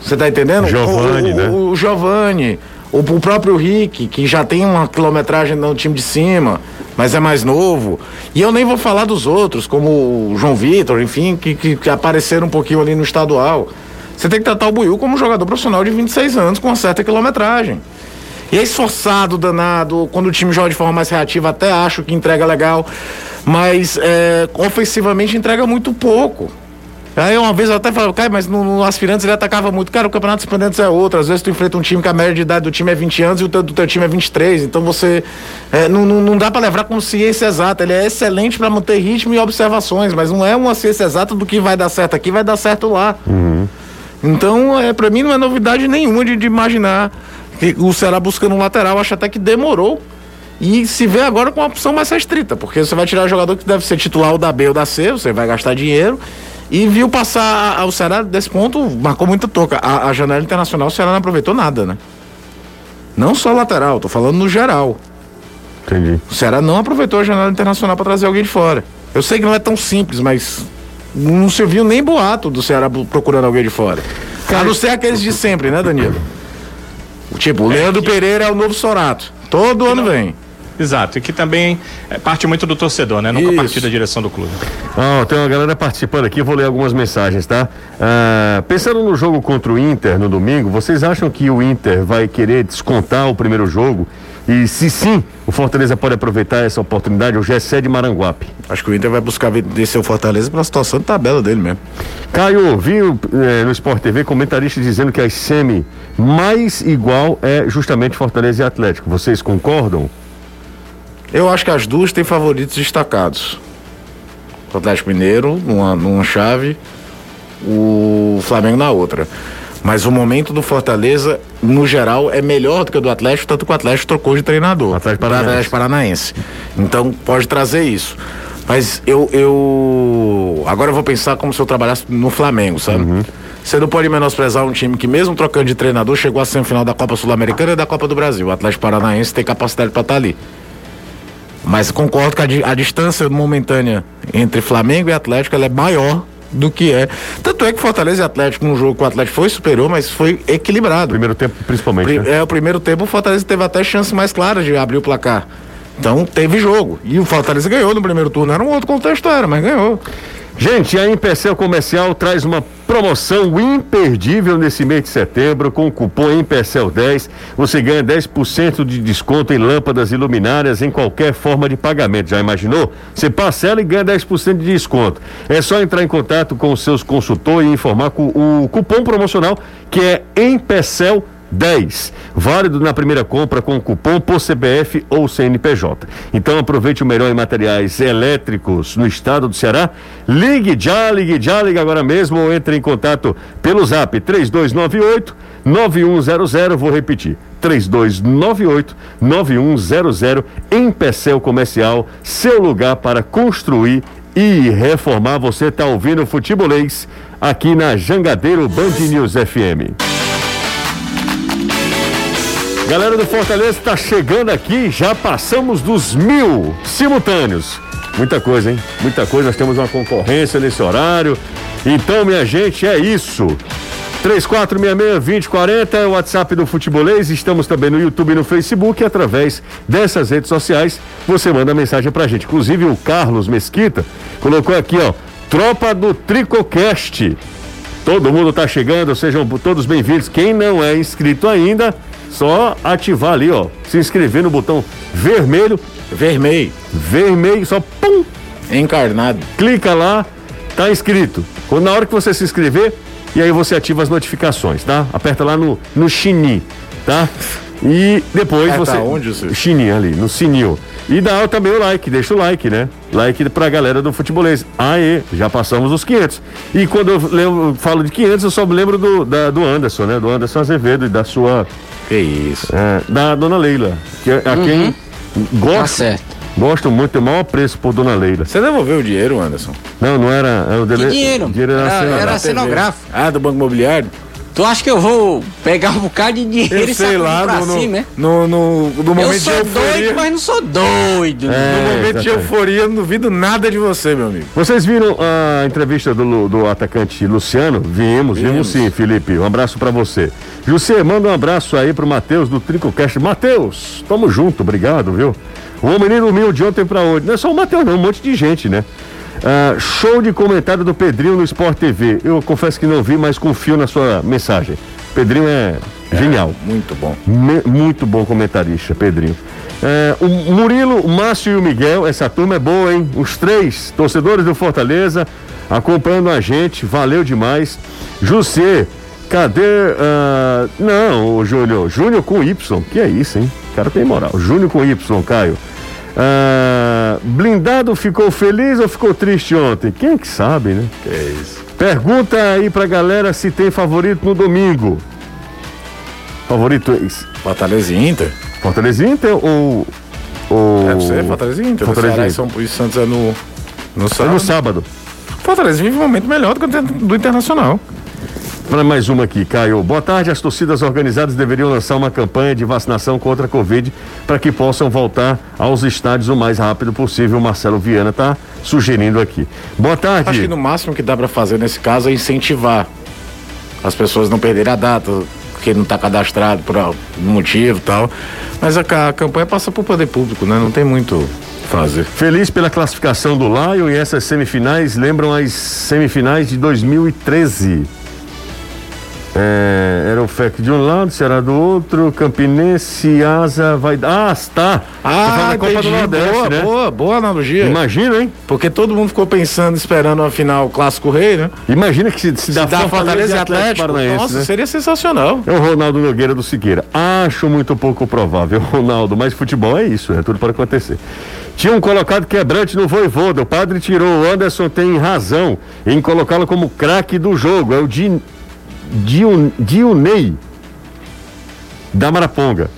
Você tá entendendo? Giovanni, o, né? O, o Giovanni. O, O, o próprio Rick, que já tem uma quilometragem no time de cima, mas é mais novo. E eu nem vou falar dos outros, como o João Vitor, enfim, que, que, que apareceram um pouquinho ali no estadual. Você tem que tratar o Buiu como um jogador profissional de 26 anos com uma certa quilometragem. E é esforçado, danado. Quando o time joga de forma mais reativa, até acho que entrega legal. Mas é, ofensivamente entrega muito pouco. Aí uma vez eu até falava, cara, mas no, no Aspirantes ele atacava muito. Cara, o Campeonato Aspirantes é outro. Às vezes tu enfrenta um time que a média de idade do time é 20 anos e o teu, do teu time é 23. Então você. É, não, não, não, dá para levar com ciência exata. Ele é excelente para manter ritmo e observações, mas não é uma ciência exata do que vai dar certo aqui, vai dar certo lá. Uhum. Então, é, para mim não é novidade nenhuma de, de imaginar o Ceará buscando um lateral, acho até que demorou. E se vê agora com uma opção mais restrita, porque você vai tirar o jogador que deve ser titular ou da B ou da C, você vai gastar dinheiro. E viu passar o Ceará desse ponto, marcou muita toca. A, a janela internacional o Ceará não aproveitou nada, né? Não só lateral, tô falando no geral. Entendi. O Ceará não aproveitou a janela internacional para trazer alguém de fora. Eu sei que não é tão simples, mas não se viu nem boato do Ceará procurando alguém de fora. Cara, a não ser aqueles de sempre, né, Danilo? Tipo, o Leandro Pereira é o novo Sorato. Todo ano vem. Exato, e que também é, parte muito do torcedor, né? Nunca parte da direção do clube. Oh, tem uma galera participando aqui, vou ler algumas mensagens, tá? Ah, pensando no jogo contra o Inter no domingo, vocês acham que o Inter vai querer descontar o primeiro jogo e se sim, o Fortaleza pode aproveitar essa oportunidade, o Gessé de Maranguape. Acho que o Inter vai buscar descer o Fortaleza pela situação de tabela dele mesmo. Caio, vi eh, no Sport TV comentaristas dizendo que a semi mais igual é justamente Fortaleza e Atlético. Vocês concordam? Eu acho que as duas têm favoritos destacados. O Atlético Mineiro numa, numa chave, o Flamengo na outra. Mas o momento do Fortaleza, no geral, é melhor do que o do Atlético, tanto que o Atlético trocou de treinador. Atlético Paranaense. Atlético Paranaense. Então pode trazer isso. Mas eu, eu. Agora eu vou pensar como se eu trabalhasse no Flamengo, sabe? Uhum. Você não pode menosprezar um time que, mesmo trocando de treinador, chegou à semifinal da Copa Sul-Americana e da Copa do Brasil. O Atlético Paranaense tem capacidade para estar tá ali. Mas concordo que a, a, distância momentânea entre Flamengo e Atlético é maior do que é. Tanto é que Fortaleza e Atlético, num jogo que o Atlético foi superior, mas foi equilibrado. Primeiro tempo, principalmente. Pri, né? É, o primeiro tempo o Fortaleza teve até chance mais clara de abrir o placar. Então teve jogo. E o Fortaleza ganhou no primeiro turno. Era um outro contexto, era, mas ganhou. Gente, a Empecel Comercial traz uma promoção imperdível nesse mês de setembro com o cupom Empecel 10. Você ganha 10% de desconto em lâmpadas e luminárias em qualquer forma de pagamento. Já imaginou? Você parcela e ganha 10% de desconto. É só entrar em contato com os seus consultores e informar com o cupom promocional que é Empecel 10. 10. Válido na primeira compra com cupom por CBF ou CNPJ. Então aproveite o melhor em materiais elétricos no estado do Ceará. Ligue já, ligue já, ligue agora mesmo ou entre em contato pelo zap 3298 9100. Vou repetir. 3298 9100 em Pecel Comercial, seu lugar para construir e reformar. Você está ouvindo o Futebolês aqui na Jangadeiro Band News FM. Galera do Fortaleza está chegando aqui, já passamos dos mil simultâneos. Muita coisa, hein? Muita coisa, nós temos uma concorrência nesse horário. Então, minha gente, é isso. 3466-2040 é o WhatsApp do Futebolês. Estamos também no YouTube e no Facebook. E através dessas redes sociais, você manda mensagem pra gente. Inclusive, o Carlos Mesquita colocou aqui, ó. Tropa do Tricocast. Todo mundo tá chegando, sejam todos bem-vindos. Quem não é inscrito ainda, só ativar ali, ó. Se inscrever no botão vermelho. Vermelho. Vermelho, só pum! Encarnado. Clica lá, tá inscrito. Quando na hora que você se inscrever, e aí você ativa as notificações, tá? Aperta lá no, no sininho, tá? E depois Aperta você. Onde, você? Sininho ali, no sininho. E dá também o like, deixa o like, né? Like pra galera do futebolês. Aê, já passamos os 500. E quando eu lembro, falo de 500, eu só me lembro do, da, do Anderson, né? Do Anderson Azevedo e da sua que isso. É, da dona Leila. Que, é a uhum. quem gosta. Tá certo. Gosto muito, tem o maior preço por Dona Leila. Você devolveu o dinheiro, Anderson? Não, não era. era o dele... Que dinheiro? dinheiro era, era, era cenográfico. Ah, do Banco Imobiliário? Tu acha que eu vou pegar um bocado de dinheiro eu e sei lá, pra no, cima, né? no, no, no, momento eu sou de euforia. doido, mas não sou doido. É, no momento de euforia, eu não duvido nada de você, meu amigo. Vocês viram a entrevista do, do atacante Luciano? Vimos, vimos, vimos sim, Felipe. Um abraço para você. José, manda um abraço aí pro Matheus do Tricocast. Matheus, tamo junto, obrigado, viu? O menino dormiu de ontem para hoje. Não é só o Matheus, não, um monte de gente, né? Uh, show de comentário do Pedrinho no Sport TV. Eu confesso que não vi, mas confio na sua mensagem. Pedrinho é, é genial. Muito bom. Me, muito bom comentarista, Pedrinho. Uh, o Murilo, o Márcio e o Miguel, essa turma é boa, hein? Os três torcedores do Fortaleza acompanhando a gente, valeu demais. José, cadê. Uh, não, Júnior. Júnior com Y, que é isso, hein? O cara tem moral. Júnior com Y, Caio. Ah, blindado ficou feliz ou ficou triste ontem? Quem é que sabe, né? Que é isso. Pergunta aí pra galera se tem favorito no domingo. Favorito é esse? Fortaleza e Inter? Fortaleza e Inter ou. ou... Deve ser Fortaleza e Inter. Fortaleza e São e Santos é no, no sábado. É no sábado. Fortaleza vive um momento melhor do que o do Internacional. Para mais uma aqui, Caio. Boa tarde. As torcidas organizadas deveriam lançar uma campanha de vacinação contra a Covid para que possam voltar aos estádios o mais rápido possível. O Marcelo Viana está sugerindo aqui. Boa tarde. Acho que no máximo que dá para fazer nesse caso é incentivar as pessoas não perderem a data, porque não está cadastrado por algum motivo tal. Mas a, a campanha passa por poder público, né? Não tem muito fazer. Feliz pela classificação do Lion e essas semifinais lembram as semifinais de 2013. É, era o FEC de um lado, Ceará do outro, Campinense, Asa, vai. Ah, está! Ah, a Copa do Nordeste, boa, né? boa, boa analogia. Imagina, hein? Porque todo mundo ficou pensando, esperando a final Clássico Rei, né? Imagina que se, se, se dá, dá Fortaleza e Atlético, Atlético Nossa, né? seria sensacional. É o Ronaldo Nogueira do Siqueira. Acho muito pouco provável, Ronaldo, mas futebol é isso, é tudo para acontecer. Tinham colocado quebrante no Voivoda. O padre tirou. O Anderson tem razão em colocá-lo como craque do jogo. É o Din Dionei da Maraponga.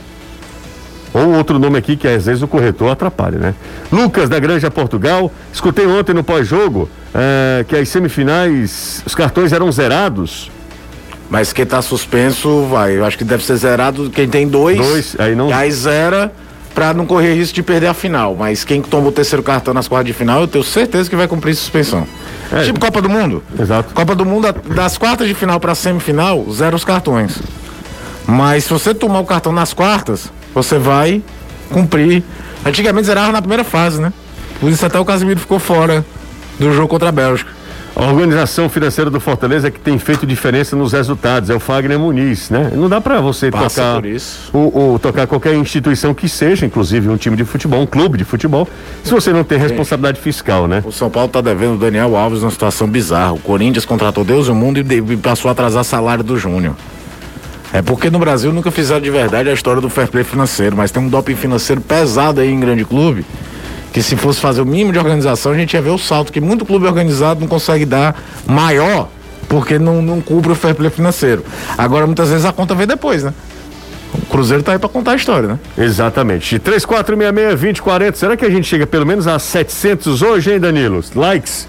Ou outro nome aqui que às vezes o corretor atrapalha, né? Lucas da Granja Portugal. Escutei ontem no pós-jogo é, que as semifinais, os cartões eram zerados. Mas quem está suspenso vai. Eu acho que deve ser zerado quem tem dois. Dois, aí não. Aí zera para não correr risco de perder a final. Mas quem toma o terceiro cartão nas quartas de final, eu tenho certeza que vai cumprir suspensão. É. Tipo Copa do Mundo. Exato. Copa do Mundo, das quartas de final para semifinal, zero os cartões. Mas se você tomar o cartão nas quartas, você vai cumprir. Antigamente zerava na primeira fase, né? Por isso até o Casimiro ficou fora do jogo contra a Bélgica. A organização financeira do Fortaleza é que tem feito diferença nos resultados. É o Fagner Muniz, né? Não dá para você Passa tocar o, o, tocar qualquer instituição que seja, inclusive um time de futebol, um clube de futebol, se você não tem responsabilidade fiscal, né? O São Paulo tá devendo o Daniel Alves numa situação bizarra. O Corinthians contratou Deus e o mundo e passou a atrasar salário do Júnior. É porque no Brasil nunca fizeram de verdade a história do fair play financeiro, mas tem um doping financeiro pesado aí em grande clube que se fosse fazer o mínimo de organização, a gente ia ver o salto que muito clube organizado não consegue dar maior, porque não, não cubre o fair play financeiro. Agora, muitas vezes a conta vem depois, né? O Cruzeiro tá aí para contar a história, né? Exatamente. 3466-2040. Será que a gente chega pelo menos a 700 hoje, hein, Danilo? Likes?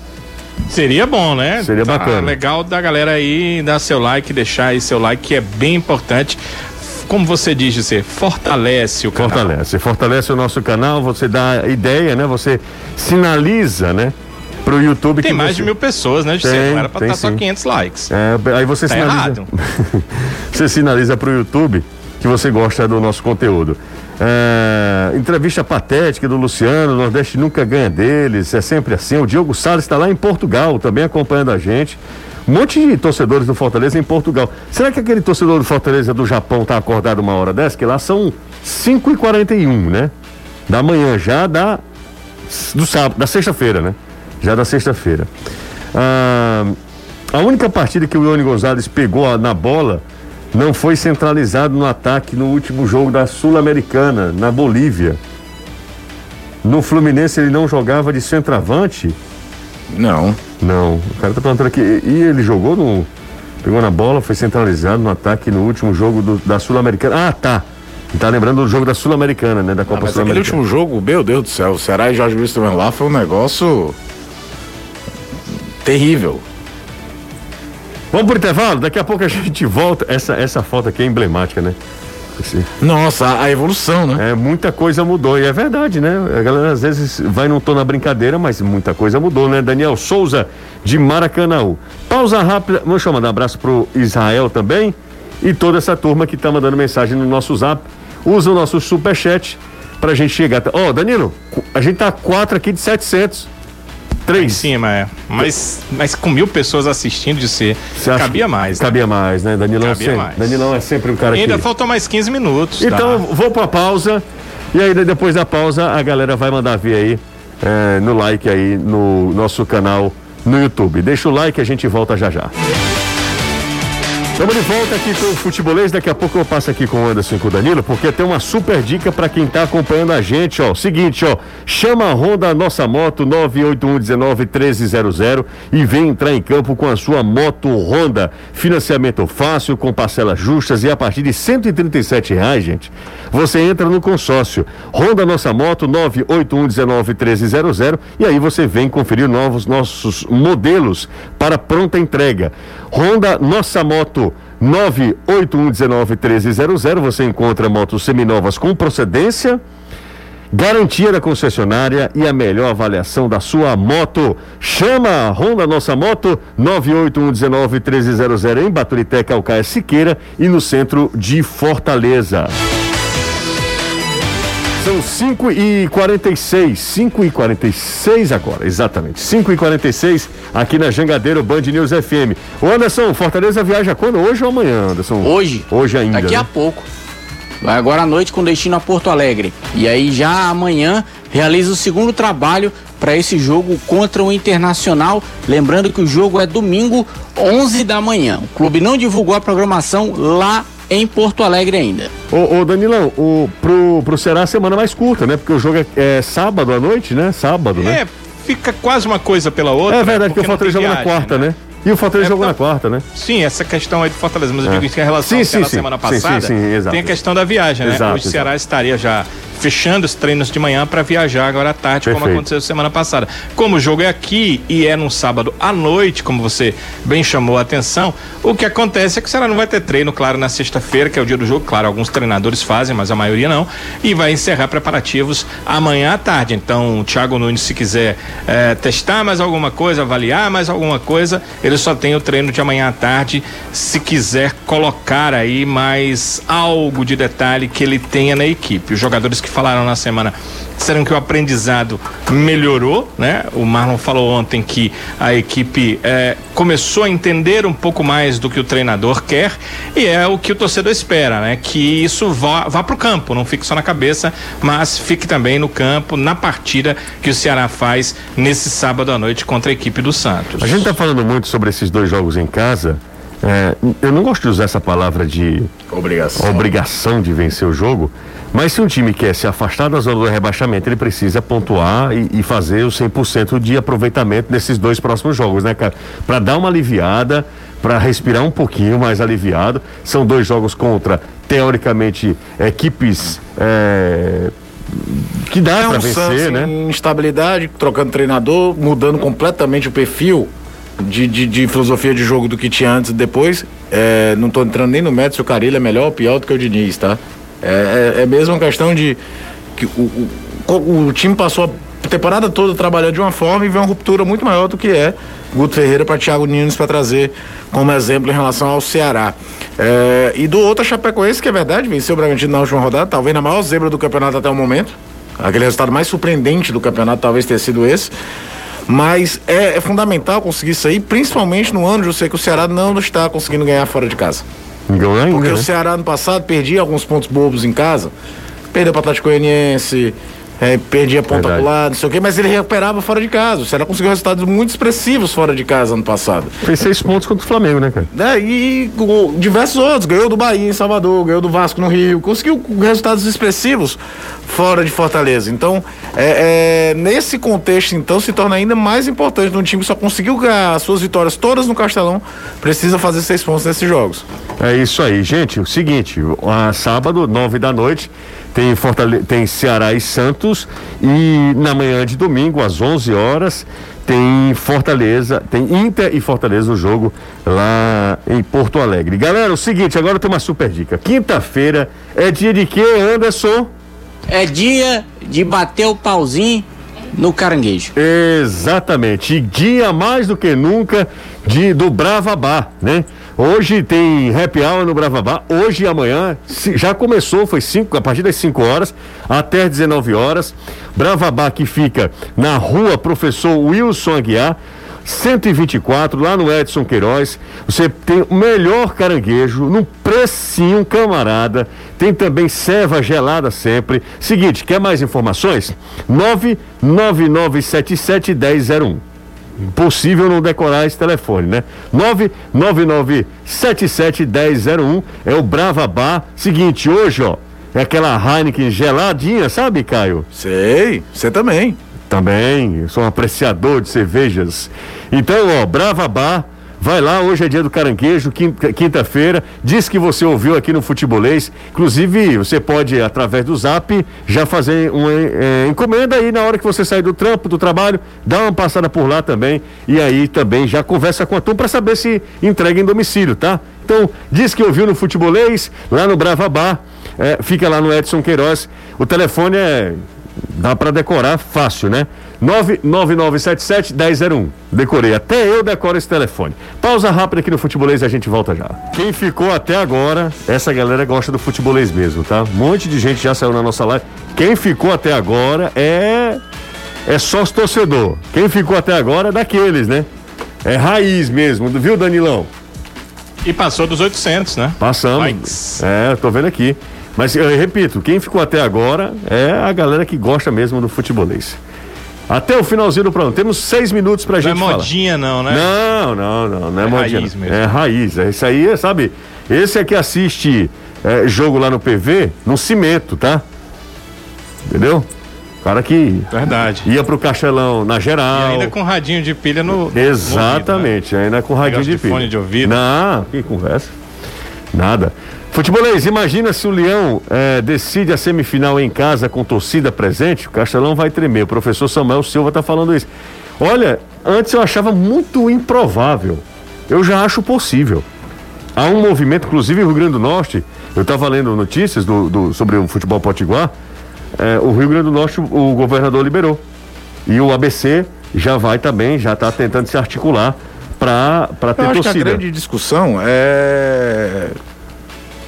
Seria bom, né? Seria tá bacana. Legal da galera aí dar seu like, deixar aí seu like, que é bem importante como você diz, você fortalece o canal. Fortalece, fortalece o nosso canal, você dá ideia, né? Você sinaliza, né? Pro YouTube Tem mais você... de mil pessoas, né? Tem, Não era pra estar só 500 likes. É, aí você tá sinaliza. Você sinaliza pro YouTube que você gosta do nosso conteúdo. É, entrevista patética do Luciano, o Nordeste nunca ganha deles, é sempre assim. O Diogo Salles está lá em Portugal, também acompanhando a gente. Um monte de torcedores do Fortaleza em Portugal. Será que aquele torcedor do Fortaleza do Japão está acordado uma hora dessa? Que lá são 5h41, né? Da manhã, já da, do sábado, da sexta-feira, né? Já da sexta-feira. Ah, a única partida que o Ione Gonzalez pegou na bola não foi centralizado no ataque no último jogo da Sul-Americana, na Bolívia. No Fluminense ele não jogava de centroavante. Não. Não. O cara tá perguntando aqui. E ele jogou no. Pegou na bola, foi centralizado no ataque no último jogo do, da Sul-Americana. Ah, tá. Tá lembrando do jogo da Sul-Americana, né? Da Copa ah, Sul-Americana. Aquele último jogo, meu Deus do céu, o Ceará e Jorge Luiz também lá foi um negócio terrível. Vamos pro intervalo? Daqui a pouco a gente volta. Essa, essa foto aqui é emblemática, né? Esse... Nossa, a evolução, né? É, muita coisa mudou. E é verdade, né? A galera às vezes vai não tô na brincadeira, mas muita coisa mudou, né? Daniel Souza, de Maracanã. Pausa rápida. Vamos mandar um abraço pro Israel também. E toda essa turma que tá mandando mensagem no nosso zap. Usa o nosso superchat pra gente chegar. Ó, oh, Danilo, a gente tá quatro aqui de 700. Três. Em cima, é. Mas, mas com mil pessoas assistindo de ser, cabia mais. Né? Cabia mais, né? Danilão, cabia sempre, mais. Danilão é sempre um cara e ainda que... faltam mais 15 minutos. Então, tá? vou pra pausa. E aí, depois da pausa, a galera vai mandar ver aí é, no like aí no nosso canal no YouTube. Deixa o like, a gente volta já já. Estamos de volta aqui com o Futebolês. Daqui a pouco eu passo aqui com o Anderson e com o Danilo, porque tem uma super dica para quem está acompanhando a gente, ó. Seguinte, ó. Chama a Honda Nossa Moto 981191300 e vem entrar em campo com a sua moto Honda. Financiamento fácil, com parcelas justas e a partir de 137 reais, gente. Você entra no consórcio Honda Nossa Moto 981191300 e aí você vem conferir novos nossos modelos para pronta entrega. Honda Nossa Moto 981191300. Você encontra motos seminovas com procedência, garantia da concessionária e a melhor avaliação da sua moto. Chama a Honda Nossa Moto 981191300 em Baturité, Calcaia Siqueira e no centro de Fortaleza. São 5 e 46 5 e 46 agora, exatamente. 5 e 46 aqui na Jangadeiro Band News FM. O Anderson, Fortaleza viaja quando? Hoje ou amanhã, Anderson? Hoje. Hoje ainda. Daqui né? a pouco. Vai agora à noite com destino a Porto Alegre. E aí já amanhã realiza o segundo trabalho para esse jogo contra o Internacional. Lembrando que o jogo é domingo, 11 da manhã. O clube não divulgou a programação lá em Porto Alegre ainda. Ô, ô Danilão, o, pro, pro Ceará a semana mais curta, né? Porque o jogo é, é sábado à noite, né? Sábado, né? É, fica quase uma coisa pela outra. É verdade, porque o Fortaleza joga na quarta, né? né? E o Fortaleza é, jogou na quarta, né? Sim, essa questão aí do Fortaleza, mas eu digo que em relação sim, ao sim, semana passada, sim, sim, tem a questão da viagem, né? Exato, o Ceará estaria já fechando os treinos de manhã para viajar agora à tarde, Perfeito. como aconteceu semana passada. Como o jogo é aqui e é num sábado à noite, como você bem chamou a atenção, o que acontece é que o Ceará não vai ter treino, claro, na sexta-feira, que é o dia do jogo. Claro, alguns treinadores fazem, mas a maioria não. E vai encerrar preparativos amanhã à tarde. Então, o Thiago Nunes, se quiser é, testar mais alguma coisa, avaliar mais alguma coisa, ele só tem o treino de amanhã à tarde. Se quiser colocar aí mais algo de detalhe que ele tenha na equipe. Os jogadores que falaram na semana disseram que o aprendizado melhorou, né? O Marlon falou ontem que a equipe é, começou a entender um pouco mais do que o treinador quer e é o que o torcedor espera, né? Que isso vá, vá para o campo, não fique só na cabeça, mas fique também no campo, na partida que o Ceará faz nesse sábado à noite contra a equipe do Santos. A gente está falando muito sobre esses dois jogos em casa. É, eu não gosto de usar essa palavra de obrigação. obrigação de vencer o jogo, mas se um time quer se afastar da zona do rebaixamento, ele precisa pontuar e, e fazer o 100% de aproveitamento nesses dois próximos jogos, né, cara? Para dar uma aliviada, para respirar um pouquinho mais aliviado. São dois jogos contra, teoricamente, equipes. É, que dá é para um vencer, né? Instabilidade, trocando treinador, mudando completamente o perfil de, de, de, filosofia de jogo do que tinha antes e depois. É, não estou entrando nem no mérito se o Carilho é melhor ou pior do que o Diniz, tá? É, é, é mesmo uma questão de que o, o, o time passou a temporada toda trabalhando de uma forma e vê uma ruptura muito maior do que é Guto Ferreira para Thiago Nunes para trazer como exemplo em relação ao Ceará. É, e do outro, a Chapecoense, que é verdade, venceu o Bragantino na última rodada, talvez na maior zebra do campeonato até o momento. Aquele resultado mais surpreendente do campeonato talvez tenha sido esse. Mas é, é fundamental conseguir isso aí, principalmente no ano, eu sei que o Ceará não está conseguindo ganhar fora de casa. Porque o Ceará no passado perdia alguns pontos bobos em casa. Perdeu para o Atlético Goianiense, é, perdia ponta pro lado, não sei o quê, mas ele recuperava fora de casa. O Ceará conseguiu resultados muito expressivos fora de casa ano passado. Fez seis pontos contra o Flamengo, né, cara? É, e com diversos outros. Ganhou do Bahia em Salvador, ganhou do Vasco no Rio. Conseguiu resultados expressivos fora de Fortaleza. Então, é, é, nesse contexto, então, se torna ainda mais importante um time que só conseguiu ganhar as suas vitórias todas no Castelão, precisa fazer seis pontos nesses jogos. É isso aí, gente. O seguinte, a sábado, nove da noite, tem, Fortale tem Ceará e Santos e na manhã de domingo, às 11 horas, tem Fortaleza, tem Inter e Fortaleza no jogo lá em Porto Alegre. Galera, o seguinte, agora tem uma super dica. Quinta-feira é dia de quê, Anderson? É dia de bater o pauzinho no caranguejo. Exatamente. E dia mais do que nunca de do Bravabá, né? Hoje tem happy hour no Bravabá, hoje e amanhã, já começou, foi cinco, a partir das 5 horas até 19 horas. Bravabá que fica na rua Professor Wilson Aguiar, 124, lá no Edson Queiroz. Você tem o melhor caranguejo, num precinho, camarada. Tem também ceva gelada sempre. Seguinte, quer mais informações? 99977 1001 impossível não decorar esse telefone, né? 999771001 é o Brava Bar. Seguinte, hoje, ó, é aquela Heineken geladinha, sabe, Caio? Sei, você também. Também, sou um apreciador de cervejas. Então, ó, Brava Bar Vai lá, hoje é dia do caranguejo, quinta-feira. Diz que você ouviu aqui no Futebolês. Inclusive, você pode, através do zap, já fazer uma é, encomenda aí na hora que você sair do trampo, do trabalho, dá uma passada por lá também. E aí também já conversa com a turma para saber se entrega em domicílio, tá? Então, diz que ouviu no Futebolês, lá no Brava. É, fica lá no Edson Queiroz. O telefone é. dá para decorar fácil, né? 99977 1001. Decorei, até eu decoro esse telefone. Pausa rápida aqui no Futebolês e a gente volta já. Quem ficou até agora, essa galera gosta do Futebolês mesmo, tá? Um monte de gente já saiu na nossa live. Quem ficou até agora é é sócio torcedor. Quem ficou até agora é daqueles, né? É raiz mesmo, viu, Danilão? E passou dos 800, né? Passamos. Likes. É, tô vendo aqui. Mas eu repito, quem ficou até agora é a galera que gosta mesmo do futebolês. Até o finalzinho do programa. Temos seis minutos pra gente falar. Não é modinha falar. não, né? Não, não, não. Não é, é modinha. Raiz mesmo. É raiz. É isso aí, sabe? Esse é que assiste é, jogo lá no PV, no cimento, tá? Entendeu? O cara que Verdade. ia pro castelão na geral. E ainda com radinho de pilha no. Exatamente, no ouvido, né? ainda com radinho de, de pilha. Fone de ouvido. Não, que conversa. Nada. Futebolês, imagina se o Leão é, decide a semifinal em casa com torcida presente, o Castelão vai tremer. O professor Samuel Silva está falando isso. Olha, antes eu achava muito improvável. Eu já acho possível. Há um movimento, inclusive no Rio Grande do Norte, eu estava lendo notícias do, do, sobre o futebol potiguar, é, o Rio Grande do Norte, o governador liberou. E o ABC já vai também, já está tentando se articular para ter eu acho torcida. Que a grande discussão é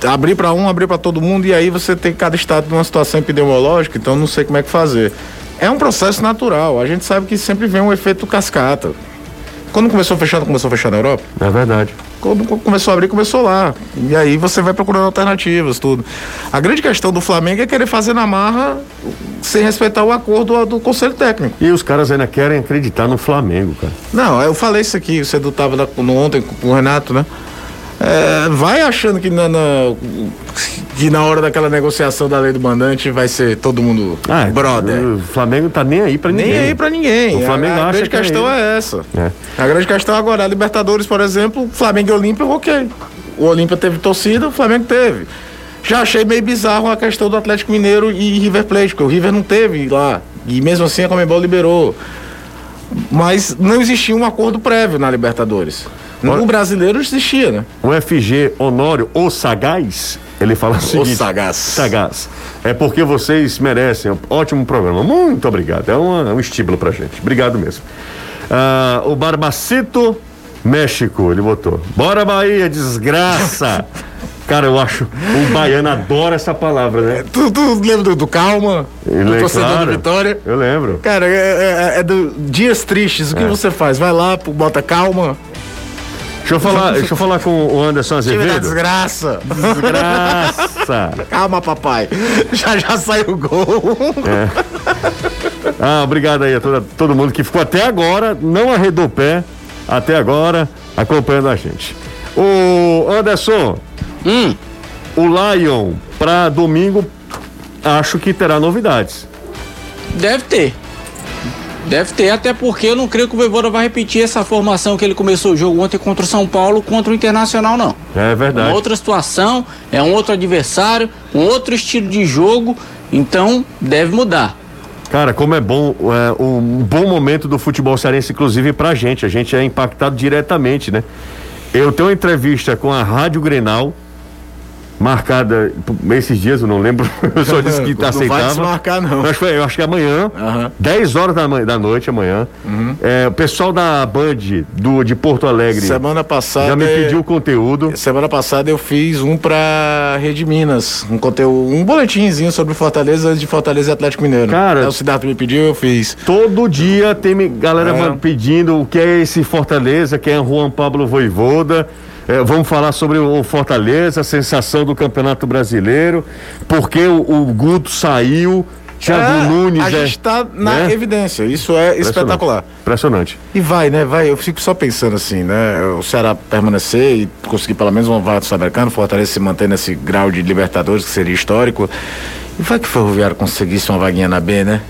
abrir para um, abrir para todo mundo e aí você tem cada estado numa situação epidemiológica, então não sei como é que fazer. É um processo natural. A gente sabe que sempre vem um efeito cascata. Quando começou a fechar, não começou a fechar na Europa? É verdade. Quando começou a abrir, começou lá. E aí você vai procurando alternativas, tudo. A grande questão do Flamengo é querer fazer na marra sem respeitar o acordo do Conselho Técnico. E os caras ainda querem acreditar no Flamengo, cara. Não, eu falei isso aqui, você estava ontem com o Renato, né? É, vai achando que na, na, que na hora daquela negociação da lei do mandante vai ser todo mundo ah, brother. O Flamengo tá nem aí para ninguém. Nem aí para ninguém. O Flamengo a, a grande questão é, é essa. É. A grande questão agora, a Libertadores, por exemplo, Flamengo e Olímpia, ok. O Olímpia teve torcida, o Flamengo teve. Já achei meio bizarro a questão do Atlético Mineiro e River Plate, porque o River não teve lá. E mesmo assim a Comebol liberou. Mas não existia um acordo prévio na Libertadores. No brasileiro existia, né? O FG Honório, o Sagaz, ele fala o seguinte. O Sagaz. Sagaz. É porque vocês merecem. Ótimo programa. Muito obrigado. É uma, um estímulo pra gente. Obrigado mesmo. Ah, o Barbacito México, ele botou. Bora Bahia, desgraça! Cara, eu acho. O baiano adora essa palavra, né? Tu, tu lembra do, do Calma? Ele, do torcedor claro, da Vitória? Eu lembro. Cara, é, é, é do dias tristes. O que é. você faz? Vai lá, bota calma. Deixa eu falar, deixa eu falar com o Anderson Azevedo. Time da desgraça. Desgraça. Calma, papai. Já já saiu o gol. É. Ah, obrigado aí a todo, todo mundo que ficou até agora, não arredou o pé, até agora, acompanhando a gente. O Anderson, hum. o Lion para domingo, acho que terá novidades. Deve ter. Deve ter, até porque eu não creio que o Voivoda vai repetir essa formação que ele começou o jogo ontem contra o São Paulo, contra o Internacional, não. É verdade. Uma outra situação, é um outro adversário, um outro estilo de jogo, então deve mudar. Cara, como é bom, é, um bom momento do futebol cearense, inclusive pra gente. A gente é impactado diretamente, né? Eu tenho uma entrevista com a Rádio Grenal, marcada esses dias, eu não lembro. Eu só disse que não aceitava. Não vai desmarcar, não. Foi, eu acho que é amanhã, uhum. 10 horas da, da noite amanhã. Uhum. É, o pessoal da Band do, de Porto Alegre. Semana passada. Já me pediu o conteúdo. Semana passada eu fiz um pra Rede Minas. Um conteúdo, um boletimzinho sobre Fortaleza antes de Fortaleza e Atlético Mineiro. Cara. o Cidade me pediu, eu fiz. Todo dia tem galera é. pedindo o que é esse Fortaleza, quem é Juan Pablo Voivoda. É, vamos falar sobre o Fortaleza, a sensação do Campeonato Brasileiro, porque o, o Guto saiu, Thiago é, Nunes. A é, gente está na né? evidência, isso é espetacular. Impressionante. E vai, né? Vai. Eu fico só pensando assim, né? O Ceará permanecer e conseguir pelo menos uma vaga do Sul-Americano, Fortaleza se manter nesse grau de Libertadores, que seria histórico. E vai que o Ferroviário conseguisse uma vaguinha na B, né?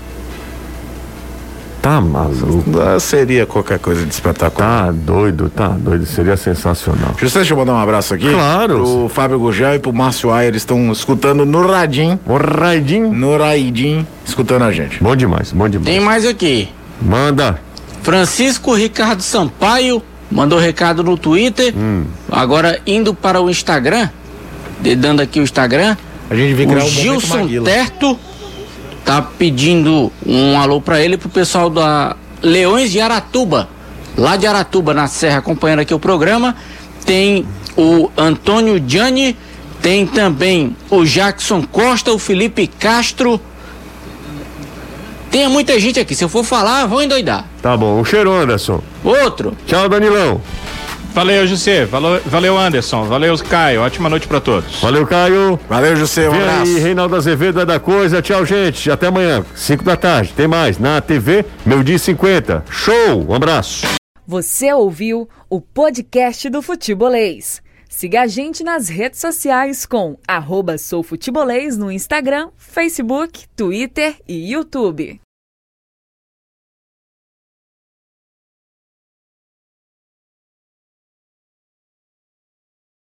Tá maluco. Ah, seria qualquer coisa de espetacular. Tá doido, tá doido. Seria sensacional. Justiça, deixa eu mandar um abraço aqui. Claro. O Fábio Gugel e pro Márcio Ayer estão escutando no Radim. O Radim? No Raidim, escutando a gente. Bom demais, bom demais. Tem mais aqui. Manda. Francisco Ricardo Sampaio mandou recado no Twitter. Hum. Agora indo para o Instagram, dando aqui o Instagram. A gente vem criar o um Gilson Terto tá pedindo um alô para ele pro pessoal da Leões de Aratuba, lá de Aratuba, na Serra, acompanhando aqui o programa. Tem o Antônio Gianni, tem também o Jackson Costa, o Felipe Castro. Tem muita gente aqui, se eu for falar, vou endoidar. Tá bom, um cheiro, Anderson. Outro. Tchau, Danilão. Valeu, José. Valeu, valeu, Anderson. Valeu, Caio. Ótima noite para todos. Valeu, Caio. Valeu, José. Um Vem abraço. aí, Reinaldo Azevedo é da coisa. Tchau, gente. Até amanhã, 5 da tarde. Tem mais na TV, meu dia 50. Show. Um abraço. Você ouviu o podcast do Futebolês. Siga a gente nas redes sociais com arroba soufutebolês no Instagram, Facebook, Twitter e YouTube.